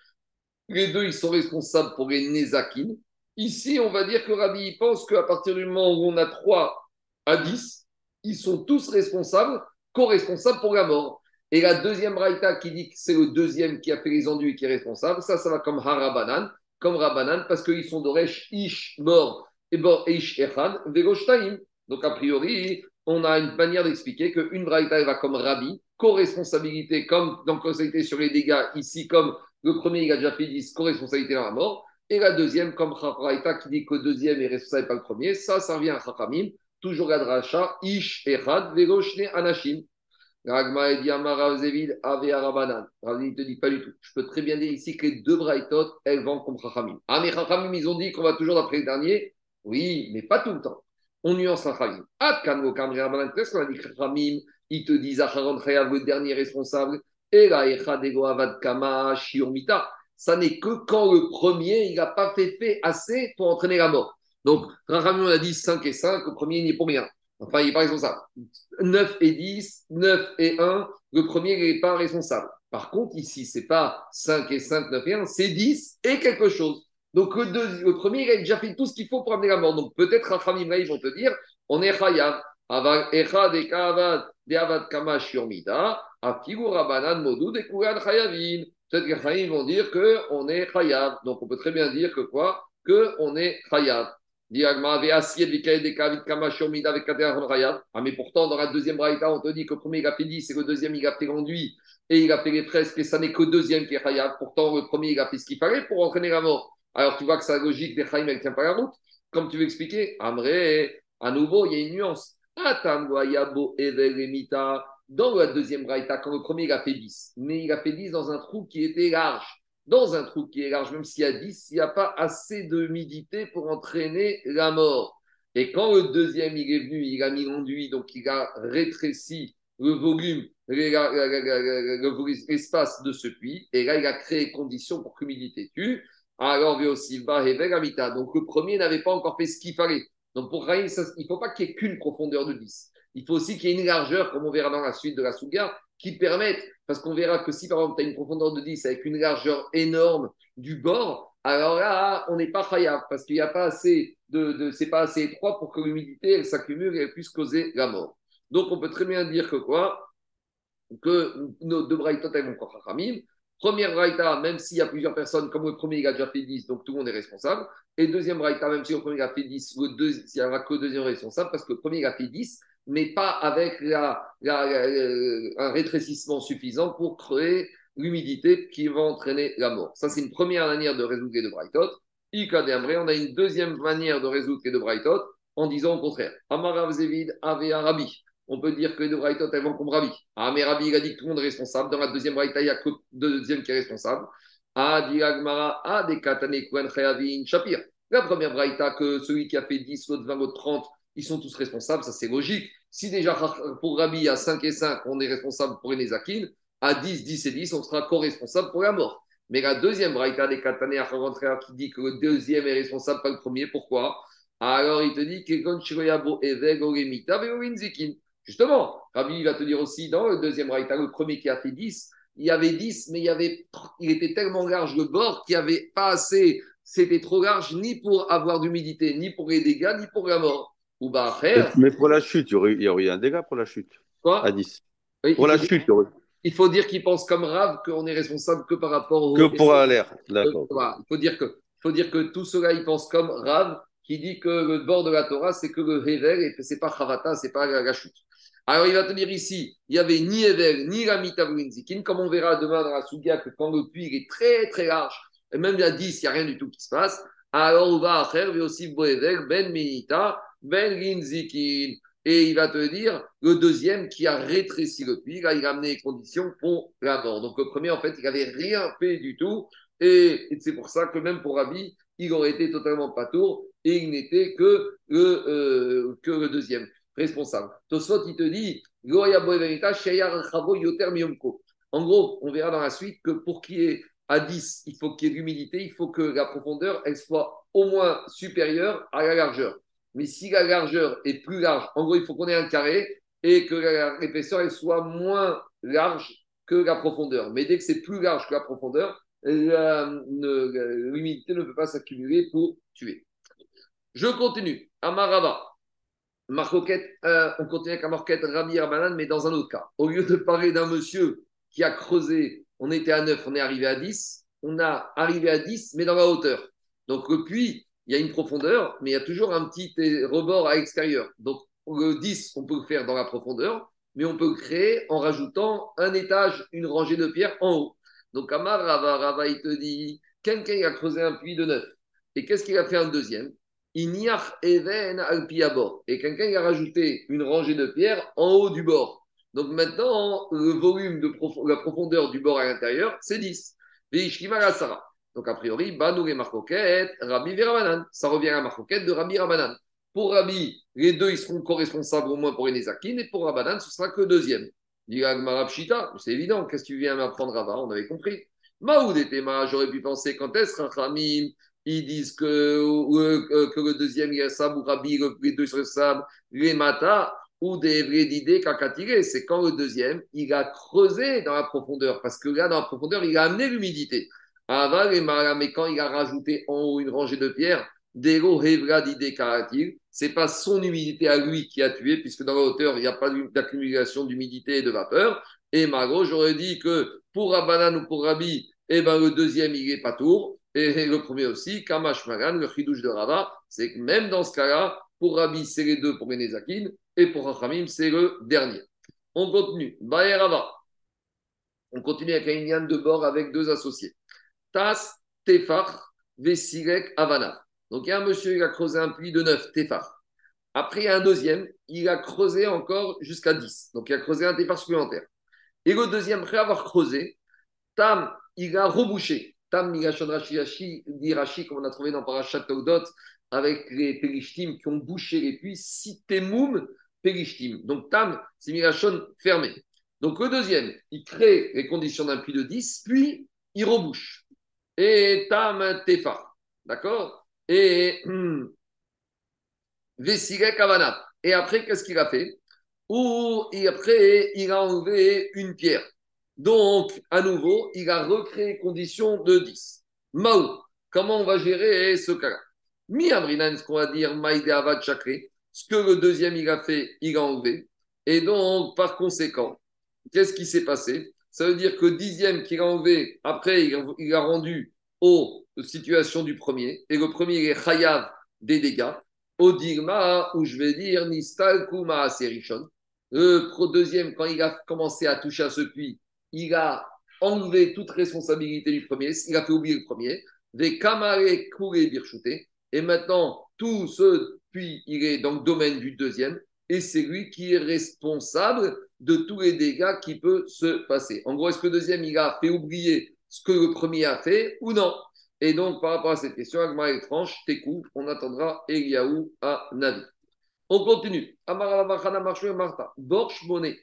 les deux, ils sont responsables pour les Nezakin. Ici, on va dire que Rabbi pense qu'à partir du moment où on a 3 à 10, ils sont tous responsables, co-responsables pour la mort. Et la deuxième raïta qui dit que c'est le deuxième qui a fait les enduits qui est responsable, ça, ça va comme Harabanan, comme Rabanan, parce qu'ils sont d'Oresh, Ish, mort, et Bor, Ish, Echad, Vegoshtaim. Donc, a priori, on a une manière d'expliquer qu'une braïta va comme Rabbi, co-responsabilité, comme dans responsabilité sur les dégâts, ici, comme le premier, il a déjà fait 10, co-responsabilité dans la mort. Et la deuxième, comme Braïta qui dit que le deuxième est responsable, pas le premier, ça, ça revient à Chachamim toujours la dracha, ish echad vegoshne anashim. Ragma et Diamara Zevil ave arabanan. Ne te dit pas du tout. Je peux très bien dire ici que les deux braïtot, elles vont comme Chachamim. Ah, mais Chachamim, ils ont dit qu'on va toujours d'après le dernier. Oui, mais pas tout le temps. On nuance kamri arabanan. Qu'est-ce qu'on a dit Chachamim Ils te disent Acharon Chayav, le dernier responsable. Et la echad ego avad kama shiomita. Ça n'est que quand le premier, il n'a pas fait fait assez pour entraîner la mort. Donc, Rachamim, on a dit 5 et 5, le premier, il n'est pour rien. Enfin, il n'est pas responsable. 9 et 10, 9 et 1, le premier, n'est pas responsable. Par contre, ici, ce n'est pas 5 et 5, 9 et 1, c'est 10 et quelque chose. Donc, le, premier, il a déjà fait tout ce qu'il faut pour amener la mort. Donc, peut-être Rachamim, ils vont te dire, on est Chayav. Peut-être que Chayim vont dire qu'on est Chayav. Donc, on peut très bien dire que quoi? Qu'on est Chayav. Ah, mais pourtant, dans la deuxième braïta, on te dit que le premier, il a fait 10 et le deuxième, il a fait l'enduit et il a fait les fresques et ça n'est que le deuxième qui est Hayab. Pourtant, le premier, il a fait ce qu'il fallait pour entraîner la mort. Alors, tu vois que sa logique des Chaim, elle ne tient pas la route. Comme tu veux expliquer, Amré, à nouveau, il y a une nuance. Dans la deuxième braïta, quand le premier, il a fait 10, mais il a fait 10 dans un trou qui était large dans un trou qui est large, même s'il y a 10, il n'y a pas assez d'humidité pour entraîner la mort. Et quand le deuxième il est venu, il a mis l'enduit, donc il a rétréci le volume, l'espace de ce puits, et là il a créé conditions pour que l'humidité tue. Alors, va et Donc le premier n'avait pas encore fait ce qu'il fallait. Donc pour il ne faut pas qu'il y ait qu'une profondeur de 10. Il faut aussi qu'il y ait une largeur, comme on verra dans la suite de la Souga, qui permettent, parce qu'on verra que si par exemple tu as une profondeur de 10 avec une largeur énorme du bord, alors là, on n'est pas khayab, parce qu'il n'y a pas assez de, c'est pas assez étroit pour que l'humidité s'accumule et elle puisse causer la mort. Donc on peut très bien dire que quoi? Que nos deux braïtot elles vont. Première braïta, même s'il y a plusieurs personnes, comme le premier il a déjà fait 10, donc tout le monde est responsable. Et deuxième braïta, même si le premier il a fait 10, le deux, il n'y aura que le deuxième responsable, parce que le premier il a fait 10, mais pas avec la, un rétrécissement suffisant pour créer l'humidité qui va entraîner la mort. Ça, c'est une première manière de résoudre les deux braïtot. on a une deuxième manière de résoudre les deux braïtot en disant au contraire. Amarav Zevid, Ave Arabi. On peut dire que les deux braïtot, elles vont comme Rabbi. Ah, mais Rabbi, il a dit que tout le monde est responsable. Dans la deuxième braïta, il n'y a que le deuxième qui est responsable. Ah, dit Agmara, ah, des katane kwen shapir. La première braïta, que celui qui a fait 10, l'autre 20, l'autre 30, ils sont tous responsables, ça c'est logique. Si déjà pour Rabbi, à 5 et 5, on est responsable pour les Zakine, à 10, 10 et 10, on sera co-responsable pour la mort. Mais la deuxième braïta des Katane qui dit que le deuxième est responsable, pas le premier, pourquoi? Alors il te dit que Justement, Rabbi va te dire aussi dans le deuxième braïta, le premier qui a fait 10, il y avait 10, mais il, y avait, il était tellement large le bord qu'il n'y avait pas assez, c'était trop large ni pour avoir d'humidité, ni pour les dégâts, ni pour la mort. Ou bah, mais pour la chute, il y aurait, un dégât pour la chute. Quoi? À 10. pour la chute, il aurait il faut dire qu'il pense comme Rav qu'on est responsable que par rapport au. Que pour l'air. D'accord. Il faut dire que, faut dire que tout cela, il pense comme Rav qui dit que le bord de la Torah, c'est que le Hevel et que c'est pas Chavata, c'est pas la, chute. Alors il va te dire ici, il n'y avait ni Hevel, ni la comme on verra demain dans la Sougia, que quand le puits est très très large, et même à 10, il n'y a rien du tout qui se passe, alors on va faire aussi Boevel, Ben Minita, Ben Ginzikin. Et il va te dire le deuxième qui a rétréci le puits, là, il a amené les conditions pour la mort. Donc le premier, en fait, il n'avait rien fait du tout. Et, c'est pour ça que même pour Rabbi, il aurait été totalement pas tour et il n'était que euh, que le deuxième responsable. Tosfot, il te dit En gros, on verra dans la suite que pour qu'il y ait à 10, il faut qu'il y ait l'humidité, il faut que la profondeur elle soit au moins supérieure à la largeur. Mais si la largeur est plus large, en gros, il faut qu'on ait un carré et que l'épaisseur soit moins large que la profondeur. Mais dès que c'est plus large que la profondeur, l'humidité ne peut pas s'accumuler pour tuer. Je continue. Amarava. Marcoquette, euh, on continue avec la marquette Rabbi Rabanan, mais dans un autre cas. Au lieu de parler d'un monsieur qui a creusé, on était à 9, on est arrivé à 10, on a arrivé à 10, mais dans la hauteur. Donc le puits, il y a une profondeur, mais il y a toujours un petit rebord à l'extérieur. Donc, le 10, on peut le faire dans la profondeur, mais on peut créer en rajoutant un étage, une rangée de pierres en haut. Donc, Amar Rava, il te dit quelqu'un a creusé un puits de neuf. Et qu'est-ce qu'il a fait un deuxième? Even al bord. Et quelqu'un a rajouté une rangée de pierres en haut du bord. Donc maintenant, le volume de la profondeur du bord à l'intérieur, c'est 10. Sarah. Donc, a priori, Banou et Rabbi Virabanan. Ça revient à Marcoquette de Rabbi Rabanan. Pour Rabbi, les deux, ils seront co-responsables au moins pour les et pour Rabanan, ce sera que deuxième. Dit c'est évident, qu'est-ce que tu viens m'apprendre Rabba On avait compris. Maoud et Tema, j'aurais pu penser quand est-ce Rachamim, ils disent que, euh, que le deuxième, il y a Sab ou Rabbi, les deux sont Sab, les ou des vrais d'idées tiré. C'est quand le deuxième, il a creusé dans la profondeur, parce que là, dans la profondeur, il a amené l'humidité. Aval et mais quand il a rajouté en haut une rangée de pierres, Dero Hevra d'idée c'est pas son humidité à lui qui a tué, puisque dans la hauteur, il n'y a pas d'accumulation d'humidité et de vapeur. Et Mago, j'aurais dit que pour Rabanan ou pour Rabbi, eh ben, le deuxième, il est pas tour. Et le premier aussi, Kamash Magan, le chidouche de Rava, c'est que même dans ce cas-là, pour Rabbi, c'est les deux pour Benezakin, et pour Rachamim, c'est le dernier. On continue. Baer Rava. On continue avec un Indian de bord avec deux associés. Tas, Tefar, Vesirek, Havana. Donc il y a un monsieur, il a creusé un puits de 9, Tefar. Après, il y a un deuxième, il a creusé encore jusqu'à 10. Donc il a creusé un Tefar supplémentaire. Et le deuxième, après avoir creusé, Tam, il a rebouché. Tam, il a dit Rashi, comme on a trouvé dans Parashat Togdot, avec les Périshtim qui ont bouché les puits, Sitemoum Périshtim. Donc Tam, c'est Mirachon fermé. Donc le deuxième, il crée les conditions d'un puits de 10, puis il rebouche et Tam Tefa. D'accord? Et hmm, Vesire Kavana. Et après, qu'est-ce qu'il a fait? Ou après, il a enlevé une pierre. Donc, à nouveau, il a recréé condition de 10. Maou, comment on va gérer ce cas-là? Mi ce qu'on va dire, Maïde Avad Chakri, ce que le deuxième il a fait, il a enlevé. Et donc, par conséquent, qu'est-ce qui s'est passé? Ça veut dire que dixième qu'il a enlevé, après, il a rendu aux situations du premier. Et le premier, est Chayav des dégâts. Au Digma, où je vais dire Nistal Kuma Serishon. Le deuxième, quand il a commencé à toucher à ce puits, il a enlevé toute responsabilité du premier, il a fait oublier le premier. Des Kamare Kure Birchute. Et maintenant, tout ce puits, il est dans le domaine du deuxième. Et c'est lui qui est responsable de tous les dégâts qui peuvent se passer. En gros, est-ce que le deuxième, il a fait oublier ce que le premier a fait ou non? Et donc, par rapport à cette question, Agma étrange, t'écoute, on attendra Eliaou à Navi. On continue. Marta. Borch Bonnet.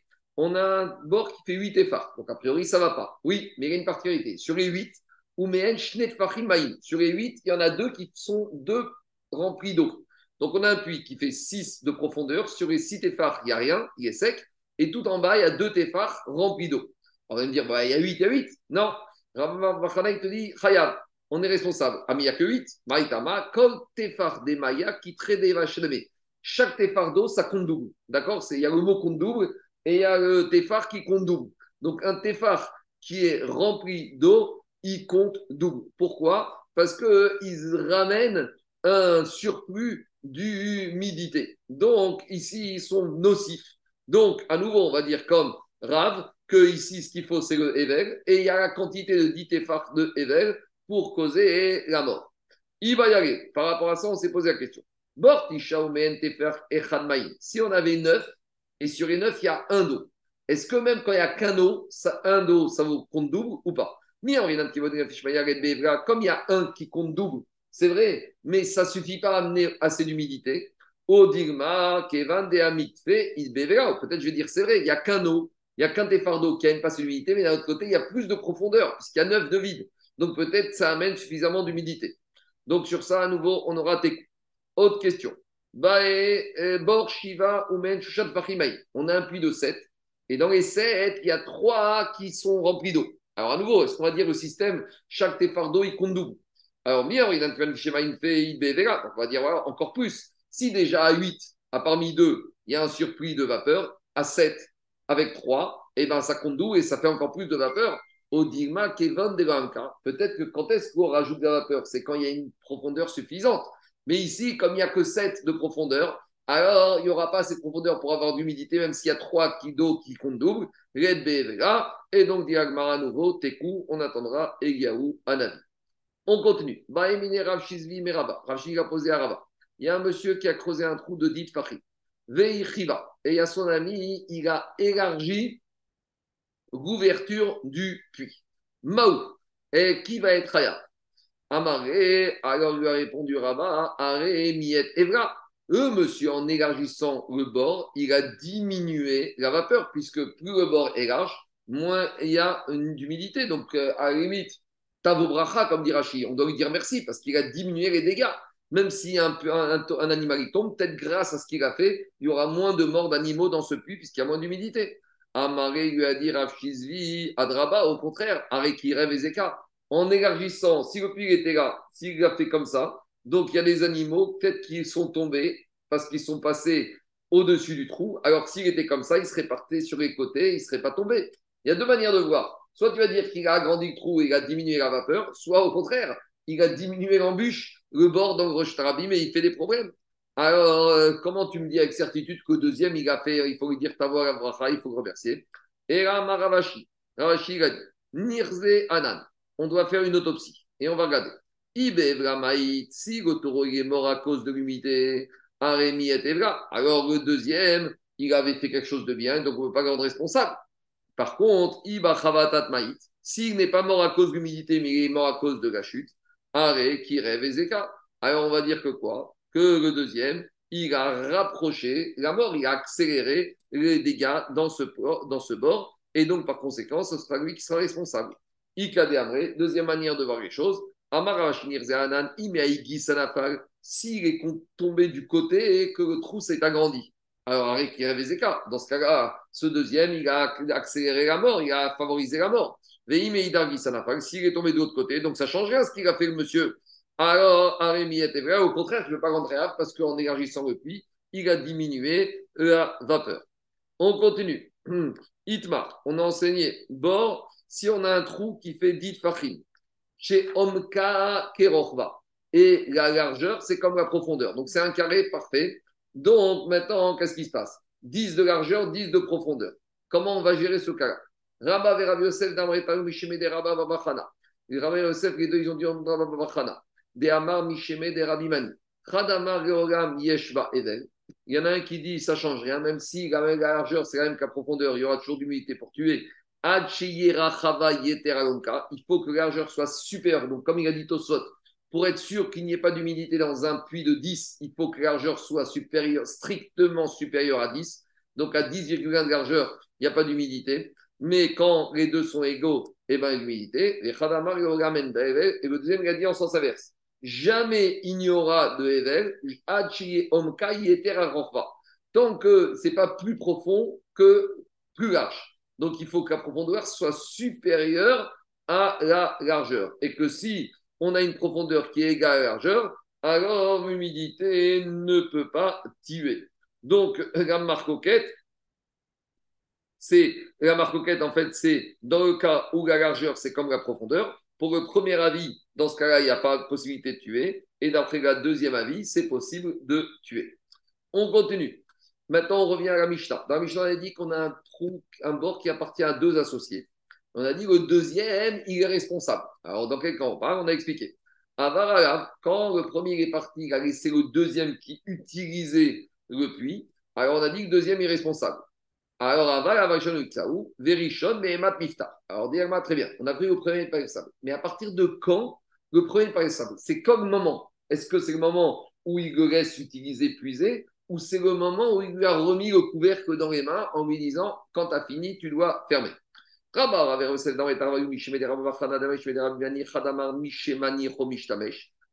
On a un bord qui fait 8 effards. Donc, a priori, ça ne va pas. Oui, mais il y a une particularité. Sur les 8, sur les 8, il y en a deux qui sont deux remplis d'eau. Donc, on a un puits qui fait 6 de profondeur. Sur les 6 téphars, il n'y a rien, il est sec. Et tout en bas, il y a deux téphars remplis d'eau. On va me dire, bah, il y a 8, il y a 8. Non. il te dit, Khayab, on est responsable. Ah, mais il n'y a que 8. Maïtama, kol tefar de maya qui traite Chaque téphar d'eau, ça compte double. D'accord? Il y a le mot compte double et il y a le téphar qui compte double. Donc, un téphar qui est rempli d'eau, il compte double. Pourquoi? Parce qu'ils ramènent un surplus d'humidité. Donc, ici, ils sont nocifs. Donc, à nouveau, on va dire comme Rav, que ici, ce qu'il faut, c'est le Evel, et il y a la quantité de 10 téphar de Evel pour causer la mort. Il va y aller. Par rapport à ça, on s'est posé la question. Si on avait 9, et sur les 9, il y a un dos, est-ce que même quand il n'y a qu'un dos, un dos, ça vaut compte double ou pas? Comme il y a un qui compte double, c'est vrai, mais ça ne suffit pas à amener assez d'humidité. Odigma, Kevan, Peut-être je vais dire, c'est vrai, il n'y a qu'un eau, il n'y a qu'un d'eau qui a une passe d'humidité, mais d'un autre côté, il y a plus de profondeur, puisqu'il y a 9 de vide. Donc peut-être ça amène suffisamment d'humidité. Donc sur ça, à nouveau, on aura tes Autre question. Euh, Bor, Shiva, Umen, Shushat, On a un puits de 7. Et dans les 7, il y a 3 qui sont remplis d'eau. Alors à nouveau, est-ce qu'on va dire le système, chaque d'eau, il compte double? Alors, bien, il a un fait On va dire voilà, encore plus. Si déjà à 8, à parmi 2, il y a un surplus de vapeur, à 7 avec 3, et eh ben ça compte double et ça fait encore plus de vapeur. Au digma Kevin de Peut-être que quand est-ce qu'on rajoute de la vapeur? C'est quand il y a une profondeur suffisante. Mais ici, comme il n'y a que 7 de profondeur, alors il n'y aura pas cette profondeur pour avoir d'humidité, même s'il y a 3 d'eau qui comptent double. Et donc, Diagmara nouveau, Tekou, on attendra Egiaou Anabi. On continue. Shizvi Meraba. A posé à Rava. Il y a un monsieur qui a creusé un trou de dit Fahri. Veichiva. Et il y a son ami, il a élargi l'ouverture du puits. Maou. Et qui va être Haya? Amaré, alors lui a répondu Rabat, Aré, Miet, Evra. Eux, monsieur, en élargissant le bord, il a diminué la vapeur, puisque plus le bord est large, moins il y a d'humidité. Donc, euh, à la limite, Tavo bracha, comme dit Rachi, on doit lui dire merci, parce qu'il a diminué les dégâts. Même si un, un, animal tombe, peut-être grâce à ce qu'il a fait, il y aura moins de morts d'animaux dans ce puits, puisqu'il y a moins d'humidité. Amaré lui a dit Rav Adraba, au contraire, Aré qui rêve Ezeka en élargissant, si le puits était là, s'il a fait comme ça, donc il y a des animaux, peut-être qu'ils sont tombés parce qu'ils sont passés au-dessus du trou. Alors s'il était comme ça, il serait parti sur les côtés, il ne serait pas tombé. Il y a deux manières de voir. Soit tu vas dire qu'il a agrandi le trou et il a diminué la vapeur, soit au contraire, il a diminué l'embûche, le bord dans le mais il fait des problèmes. Alors, euh, comment tu me dis avec certitude que deuxième, il a fait, il faut lui dire ta voix, il faut le remercier. Et là, Maravashi, Ravashi, il a dit, Nirze Anan on doit faire une autopsie. Et on va regarder. si le taureau est mort à cause de l'humidité, alors le deuxième, il avait fait quelque chose de bien, donc on ne peut pas le rendre responsable. Par contre, s'il n'est pas mort à cause de l'humidité, mais il est mort à cause de la chute, qui rêve Alors on va dire que quoi? Que le deuxième, il a rapproché la mort, il a accéléré les dégâts dans ce, dans ce bord, et donc par conséquent, ce sera lui qui sera responsable. Deuxième manière de voir les choses. S'il est tombé du côté et que le trou s'est agrandi. Alors, dans ce cas-là, ce deuxième, il a accéléré la mort, il a favorisé la mort. S'il est tombé de l'autre côté, donc ça change rien ce qu'il a fait le monsieur. Alors, Arémi était vrai, au contraire, je ne veux pas rendre réel parce qu'en élargissant le puits, il a diminué la vapeur. On continue. Itmar, on a enseigné. Bord, si on a un trou qui fait 10 fachim, chez Omka Kerochva. Et la largeur, c'est comme la profondeur. Donc, c'est un carré parfait. Donc, maintenant, qu'est-ce qui se passe? 10 de largeur, 10 de profondeur. Comment on va gérer ce cas-là? Rabba et Rabbi Yosef d'Amretaru Mishime de Rabba Babachana. Rabbi Yosef, les deux, ils ont dit Rabba Babachana. De Amar Mishime de Rabbi Mani. Chadamar Geogam Yeshva Evel. Il y en a un qui dit ça change rien, même si la, la largeur, c'est la même qu'à profondeur, il y aura toujours d'humidité pour tuer. Il faut que la largeur soit supérieure. Donc, comme il a dit Tosot, pour être sûr qu'il n'y ait pas d'humidité dans un puits de 10, il faut que la largeur soit supérieure, strictement supérieure à 10. Donc, à 10,1 de largeur, il n'y a pas d'humidité. Mais quand les deux sont égaux, eh ben, l'humidité. Et le deuxième, il a dit en sens inverse. Jamais il n'y aura de Evel, tant que ce n'est pas plus profond que plus large. Donc il faut que la profondeur soit supérieure à la largeur. Et que si on a une profondeur qui est égale à la largeur, alors l'humidité ne peut pas tuer. Donc la marcoquette, c'est la marcoquette en fait, c'est dans le cas où la largeur c'est comme la profondeur. Pour le premier avis, dans ce cas-là, il n'y a pas de possibilité de tuer. Et d'après le deuxième avis, c'est possible de tuer. On continue. Maintenant, on revient à la Mishnah. Dans la Mishnah, on a dit qu'on a un trou, un bord qui appartient à deux associés. On a dit que le deuxième, il est responsable. Alors, dans quel cas on parle? On a expliqué. À quand le premier est parti, il a laissé le deuxième qui utilisait le puits. Alors, on a dit que le deuxième est responsable. Alors, Aval, Avachon, Tsaou, Verishon, mais Emat Mifta. Alors, Diagma, très bien. On a pris le premier sable. Mais à partir de quand le premier sable C'est comme moment. Est-ce que c'est le moment où il le laisse utiliser, puiser, ou c'est le moment où il lui a remis le couvercle dans les mains en lui disant quand tu as fini, tu dois fermer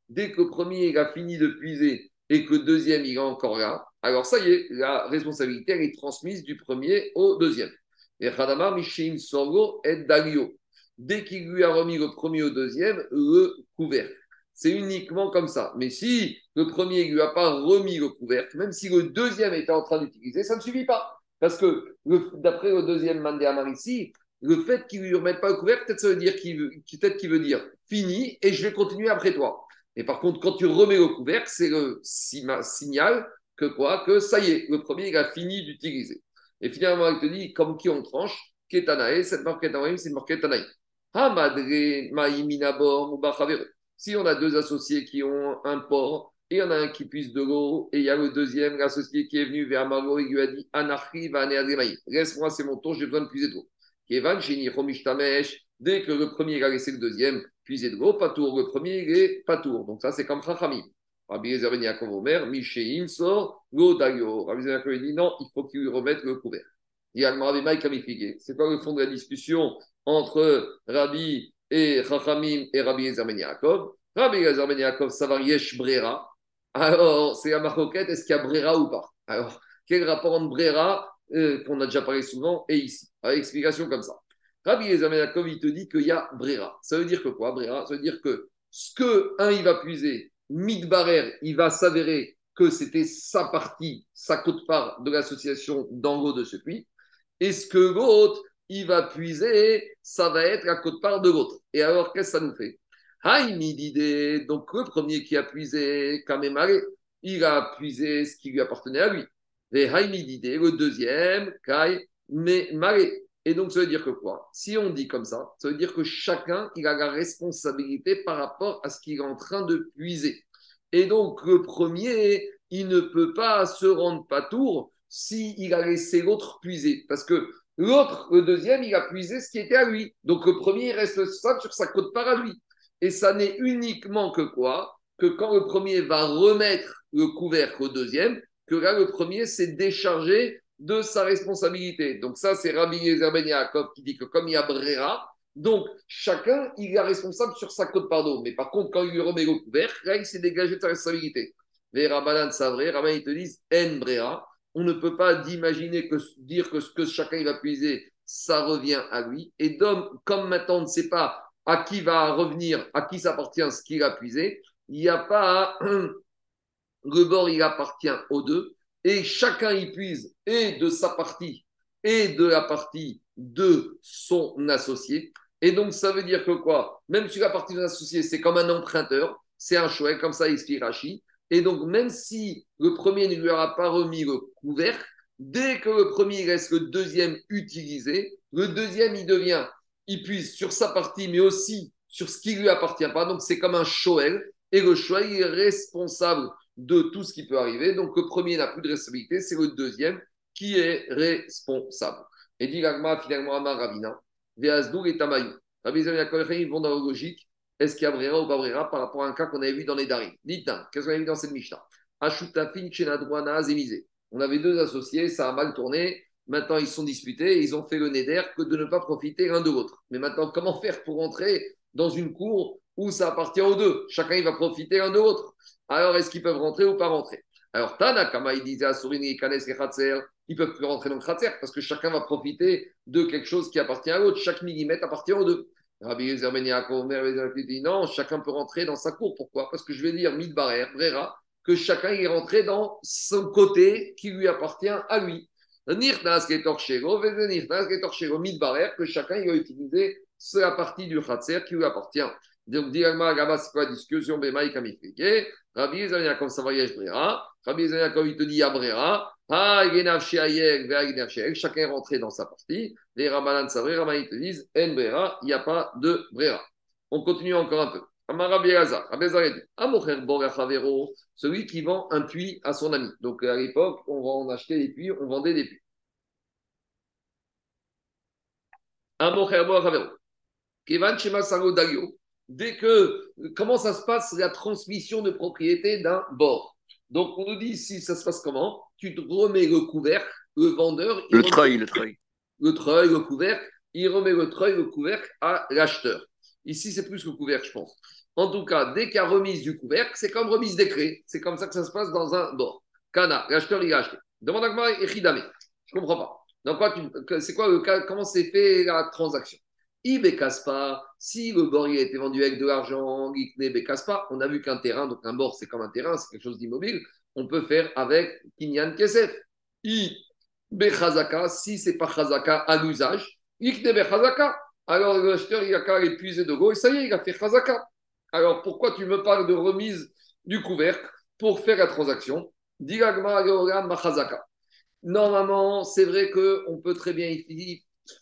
Dès que le premier a fini de puiser et que le deuxième il est encore là, alors ça y est, la responsabilité elle est transmise du premier au deuxième. Et Mishim Sorgo et Dalio. Dès qu'il lui a remis le premier au deuxième, le couvercle. C'est uniquement comme ça. Mais si le premier ne lui a pas remis le couvercle, même si le deuxième était en train d'utiliser, ça ne suffit pas. Parce que d'après le deuxième Mandéamar ici, le fait qu'il ne lui remette pas le couvercle, peut-être ça veut dire qu'il peut-être qu'il veut dire fini et je vais continuer après toi. Et par contre, quand tu remets le couvercle, c'est le signal que quoi? Que ça y est, le premier a fini d'utiliser. Et finalement, il te dit comme qui on tranche, Ketanae, cette marque Ketanae, c'est une marque ou si on a deux associés qui ont un port, et il y en a un qui puise de l'eau, et il y a le deuxième, l'associé qui est venu vers Margot et lui a dit Anarchi va Laisse-moi, c'est mon tour, j'ai besoin de puiser de l'eau. Dès que le premier a laissé le deuxième puiser de l'eau, pas tour. Le premier, il est pas tour. Donc ça, c'est comme Chachamim. Rabbi Yezer Ben Yaakov Omer, Mishéim sort, l'eau d'ayo. Rabbi Yezer Ben dit non, il faut qu'il lui remette le couvert. Il y a le C'est quoi le fond de la discussion entre Rabbi et Chachamim et Rabbi Yezer Ben Yaakov. Rabbi Yezer Ben Yaakov, ça va Yesh Brera. Alors, c'est la maroquette, est-ce qu'il y a Brera ou pas? Alors, quel rapport entre Brera, euh, qu'on a déjà parlé souvent, et ici? Explication comme ça. Rabbi Yezer Ben Yaakov, il te dit qu'il y a Brera. Ça veut dire que quoi, Brera? Ça veut dire que ce que un, il va puiser, Midbarer, il va s'avérer que c'était sa partie, sa cote-part de l'association haut de ce puits. Et ce que l'autre, il va puiser, ça va être la cote-part de l'autre. Et alors, qu'est-ce que ça nous fait? Donc, le premier qui a puisé Kamemare, il a puisé ce qui lui appartenait à lui. Et le deuxième, Kai Mare. Et donc, ça veut dire que quoi? Si on dit comme ça, ça veut dire que chacun, il a la responsabilité par rapport à ce qu'il est en train de puiser. Et donc, le premier, il ne peut pas se rendre pas tour s'il a laissé l'autre puiser. Parce que L'autre, le deuxième, il a puisé ce qui était à lui. Donc le premier, il reste stable sur sa côte part à lui. Et ça n'est uniquement que quoi? Que quand le premier va remettre le couvercle au deuxième, que là, le premier s'est déchargé de sa responsabilité. Donc ça, c'est Rabbi Yezer Ben qui dit que comme il y a Brera, donc chacun, il est responsable sur sa côte part d'eau. Mais par contre, quand il lui remet le couvercle, là, il s'est dégagé de sa responsabilité. Les Rabbanan, c'est vrai, Rabbanan, ils te disent En Brera, on ne peut pas d'imaginer que dire que ce que chacun va puiser, ça revient à lui. Et comme maintenant on ne sait pas à qui va revenir, à qui s'appartient ce qu'il a puisé, il n'y a pas le bord il appartient aux deux et chacun y puise et de sa partie et de la partie de son associé. Et donc, ça veut dire que quoi? Même si la partie de l'associé, c'est comme un emprunteur, c'est un chouette, comme ça explique Rachi. Et donc, même si le premier ne lui aura pas remis le couvercle, dès que le premier laisse le deuxième utilisé, le deuxième, il devient, il puise sur sa partie, mais aussi sur ce qui lui appartient pas. Donc, c'est comme un Shoel. Et le Shoel est responsable de tout ce qui peut arriver. Donc, le premier n'a plus de responsabilité, c'est le deuxième qui est responsable. Et dit finalement, Amar Ravina, Veazdou et Tamayou. Ils vont dans la logique. Est-ce qu'il y a Brera ou pas par rapport à un cas qu'on avait vu dans les Darim? Dites-nous, qu'est-ce qu'on avait vu dans cette Mishnah? Ashutafin, Chenadouana, Zémisé. On avait deux associés, ça a mal tourné. Maintenant, ils sont disputés ils ont fait le néder que de ne pas profiter l'un de l'autre. Mais maintenant, comment faire pour entrer dans une cour où ça appartient aux deux? Chacun, il va profiter l'un de l'autre. Alors, est-ce qu'ils peuvent rentrer ou pas rentrer? Alors, Tana, Kama, il disait à Sourini, Kanes et Khatser, ils peuvent plus rentrer dans le Khatser parce que chacun va profiter de quelque chose qui appartient à l'autre. Chaque millimètre appartient aux deux. Rabbi Yezer Ben dit non, chacun peut rentrer dans sa cour. Pourquoi? Parce que je vais dire, Midbarer, Brera, que chacun est rentré dans son côté qui lui appartient à lui. Nirnas qui est Torchego, Nirnas qui est Torchego, Midbarer, que chacun a utilisé la partie du Khatser qui lui appartient. Donc, directement, là c'est quoi la discussion? Bemaï expliqué Rabbi Yezer comme ça voyage Brera. Rabbi Yezer il te dit Brera. Ah, chacun est rentré dans sa partie. Les Ramalan Savri, Ramalan te disent En Brera, il n'y a pas de Brera. On continue encore un peu. Celui qui vend un puits à son ami. Donc à l'époque, on acheter des puits, on vendait des puits. Dès que, comment ça se passe la transmission de propriété d'un bord Donc on nous dit ici, ça se passe comment? Tu te remets le couvercle, le vendeur. Le treuil, le treuil. Le treuil, le couvercle, il remet le treuil, le couvercle à l'acheteur. Ici, c'est plus le couvercle, je pense. En tout cas, dès qu'il y a remise du couvercle, c'est comme remise clés. C'est comme ça que ça se passe dans un bord. Kana, l'acheteur, il a acheté. Demande à moi, Echidame. Je ne comprends pas. Donc, quoi, c'est quoi le cas Comment s'est fait la transaction? Il bécasse pas. Si le bord il a été vendu avec de l'argent, il ne bécasse pas. On a vu qu'un terrain, donc un bord, c'est comme un terrain, c'est quelque chose d'immobile. On peut faire avec Kinyan Kesef. I Bechazaka, si c'est pas Chazaka à l'usage, Ikne Bechazaka. Alors l'acheteur, il a qu'à épuiser de go et ça y est, il a fait Chazaka. Alors pourquoi tu me parles de remise du couvercle pour faire la transaction? Normalement, c'est vrai qu'on peut très bien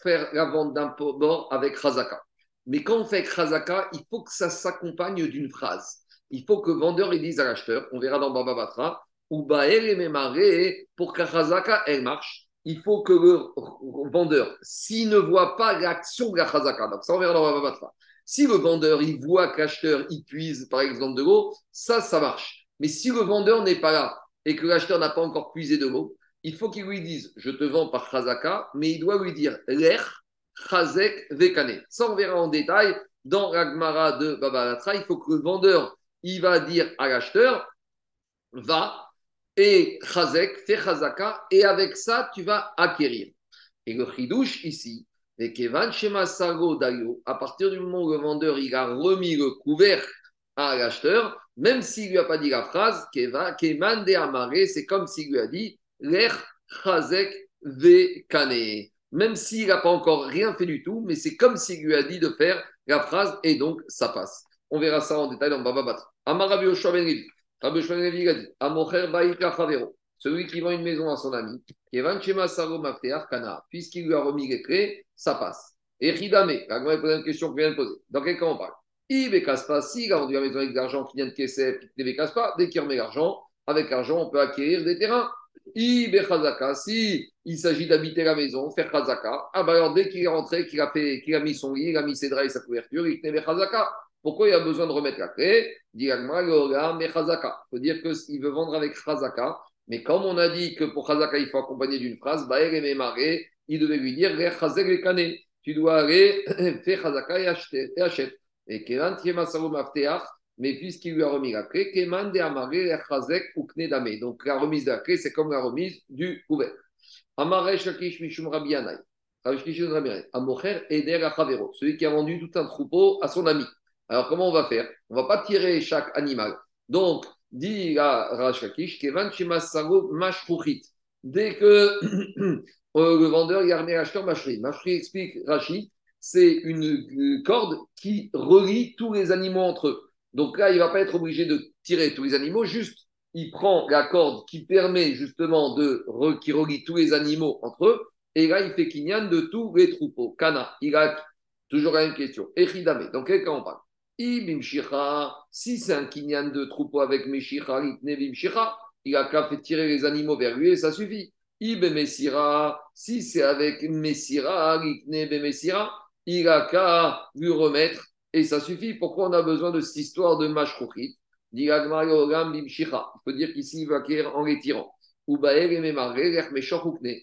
faire la vente d'un bord avec Chazaka. Mais quand on fait Chazaka, il faut que ça s'accompagne d'une phrase. Il faut que le vendeur dise à l'acheteur, on verra dans Baba Batra, ou Baer et pour que Chazaka elle marche, il faut que le vendeur, s'il ne voit pas l'action de la Chazaka, donc ça on verra dans Baba Batra, si le vendeur, il voit que l'acheteur, il puise, par exemple, de l'eau, ça, ça marche. Mais si le vendeur n'est pas là et que l'acheteur n'a pas encore puisé de l'eau, il faut qu'il lui dise, je te vends par Chazaka, mais il doit lui dire l'air, Chazek, Vekane. Ça, on verra en détail dans l'Agmara de Babalatra. Il faut que le vendeur, il va dire à l'acheteur, va et Chazek, fais Chazaka, et avec ça, tu vas acquérir. Et le chidouche ici, et Kevan Shema Dayo, à partir du moment où le vendeur il a remis le couvercle à l'acheteur, même s'il ne lui a pas dit la phrase, Kevan de Amare, c'est comme s'il lui a dit Chazek Vekane. Même s'il n'a pas encore rien fait du tout, mais c'est comme s'il lui a dit de faire la phrase et donc ça passe. On verra ça en détail dans Baba Batra. Amarabi Oshua Ben Rabbi Ben a dit Amocher Favero celui qui vend une maison à son ami, puisqu'il lui a remis les clés, ça passe. Et Ridame, la pose une question que vient de poser. Dans quel cas on parle? Casse pas, s'il a vendu la maison avec de l'argent qui vient de ne casse pas, dès qu'il remet l'argent, avec l'argent, on peut acquérir des terrains. Si il s'agit d'habiter la maison, faire chazaka, ah bah alors dès qu'il est rentré, qu'il a, fait, qu'il a mis son lit, il a mis ses draps et sa couverture, il tenait chazaka. Pourquoi il a besoin de remettre la clé? Il faut dire qu'il veut vendre avec chazaka, mais comme on a dit que pour Chazaka, il faut accompagner d'une phrase, il devait lui dire Tu dois aller faire Chazaka et acheter. Et. Et Mais puisqu'il lui a remis la clé, Keman de Amaré, ou Knedame. Donc la remise de la clé, c'est comme la remise du couvert. Amaré Shakish Mishum Rabbi Yanai. Amocher Eder Achavero. Celui qui a vendu tout un troupeau à son ami. Alors comment on va faire? On va pas tirer chaque animal. Donc, dit la Rashakish, Kevan Shimasago Mashruchit. Dès que le vendeur il a remis l'acheteur Mashri. Mashri explique Rachid, c'est une corde qui relie tous les animaux entre eux. Donc là, il ne va pas être obligé de tirer tous les animaux, juste il prend la corde qui permet justement de qui relie tous les animaux entre eux, et là il fait kinyan de tous les troupeaux. Kana, il a toujours la même question. Echidame, dans quel cas on parle? Si c'est un kinyan de troupeau avec Meshicha, il a qu'à faire tirer les animaux vers lui et ça suffit. Ibe Messira, si c'est avec Messira, Messira, il a qu'à lui remettre et ça suffit. Pourquoi on a besoin de cette histoire de Mashkouchit Il faut dire qu'ici, il va acquérir en les tirant.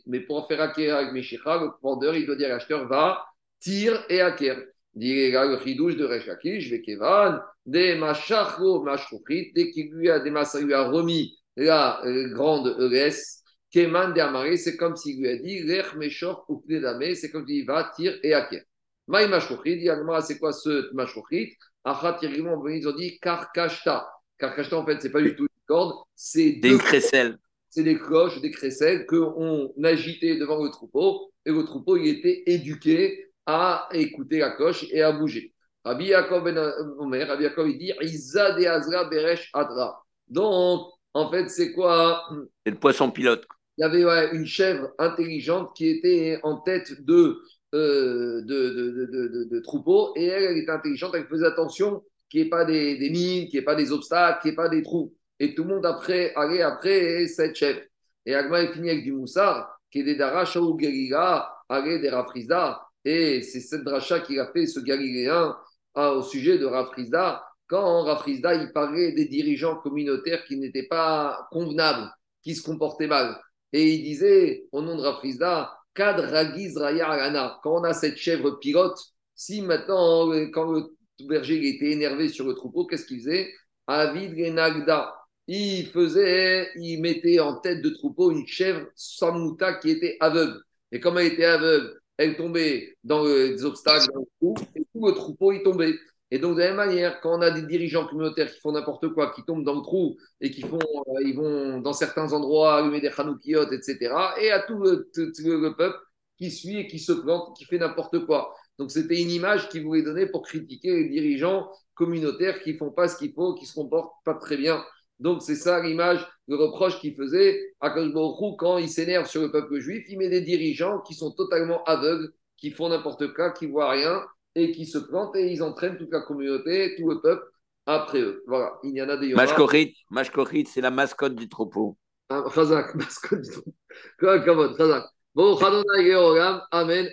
Mais pour en faire acquérir avec Meshicha, le vendeur, il doit dire à l'acheteur va, tire et acquiert. Dit le de Rechakish, Vekevan, des Machacho Mashkouchit, dès qu'il lui a, lui a remis la euh, grande ES, Keman de c'est comme s'il lui a dit Rech Meshor ou c'est comme s'il va, tire et acquiert. Maï Mashkochit, dit c'est quoi ce Mashkochit Achat ils ont dit Karkashta. Karkashta, en fait, c'est pas du tout une corde, c'est des crécelles. C'est des cloches, des crécelles qu'on agitait devant le troupeau, et le troupeau, il était éduqué à écouter la cloche et à bouger. Rabbi Yaakov ben Omer, Rabbi Yaakov, il dit Iza de Azra Beresh Adra. Donc, en fait, c'est quoi? C'est le poisson pilote. Il y avait une chèvre intelligente qui était en tête de euh, de, troupeaux et elle, elle était intelligente, elle faisait attention qu'il n'y ait pas des, mines, qu'il n'y ait pas des obstacles, qu'il n'y ait pas des trous. Et tout le monde après allait après cette chef. Et Agma est fini avec du moussard, qui est des Dara, Shaou Galila, allait des Rafrizda. Et c'est cette dracha qui a fait ce Galiléen hein, au sujet de Rafrizda. Quand Rafrizda, il parlait des dirigeants communautaires qui n'étaient pas convenables, qui se comportaient mal. Et il disait, au nom de Rafrizda, quand on a cette chèvre pilote, si maintenant, quand le berger était énervé sur le troupeau, qu'est-ce qu'il faisait? Avid Genagda. Il faisait, il mettait en tête de troupeau une chèvre samouta qui était aveugle. Et comme elle était aveugle, elle tombait dans les obstacles, et tout le troupeau, il tombait. Et donc, de la même manière, quand on a des dirigeants communautaires qui font n'importe quoi, qui tombent dans le trou et qui font, euh, ils vont dans certains endroits allumer des chanoukiotes, etc., et à tout le, peuple qui suit et qui se plante, qui fait n'importe quoi. Donc, c'était une image qu'il voulait donner pour critiquer les dirigeants communautaires qui font pas ce qu'il faut, qui se comportent pas très bien. Donc, c'est ça l'image, le reproche qu'il faisait à Kajborou quand il s'énerve sur le peuple juif. Il met des dirigeants qui sont totalement aveugles, qui font n'importe quoi, qui voient rien et qui se plantent et ils entraînent toute la communauté, tout le peuple après eux. Voilà, il y en a des Mashkorit, c'est la mascotte du troupeau. Ah, Chazak, mascotte du troupeau. Bon, Amen.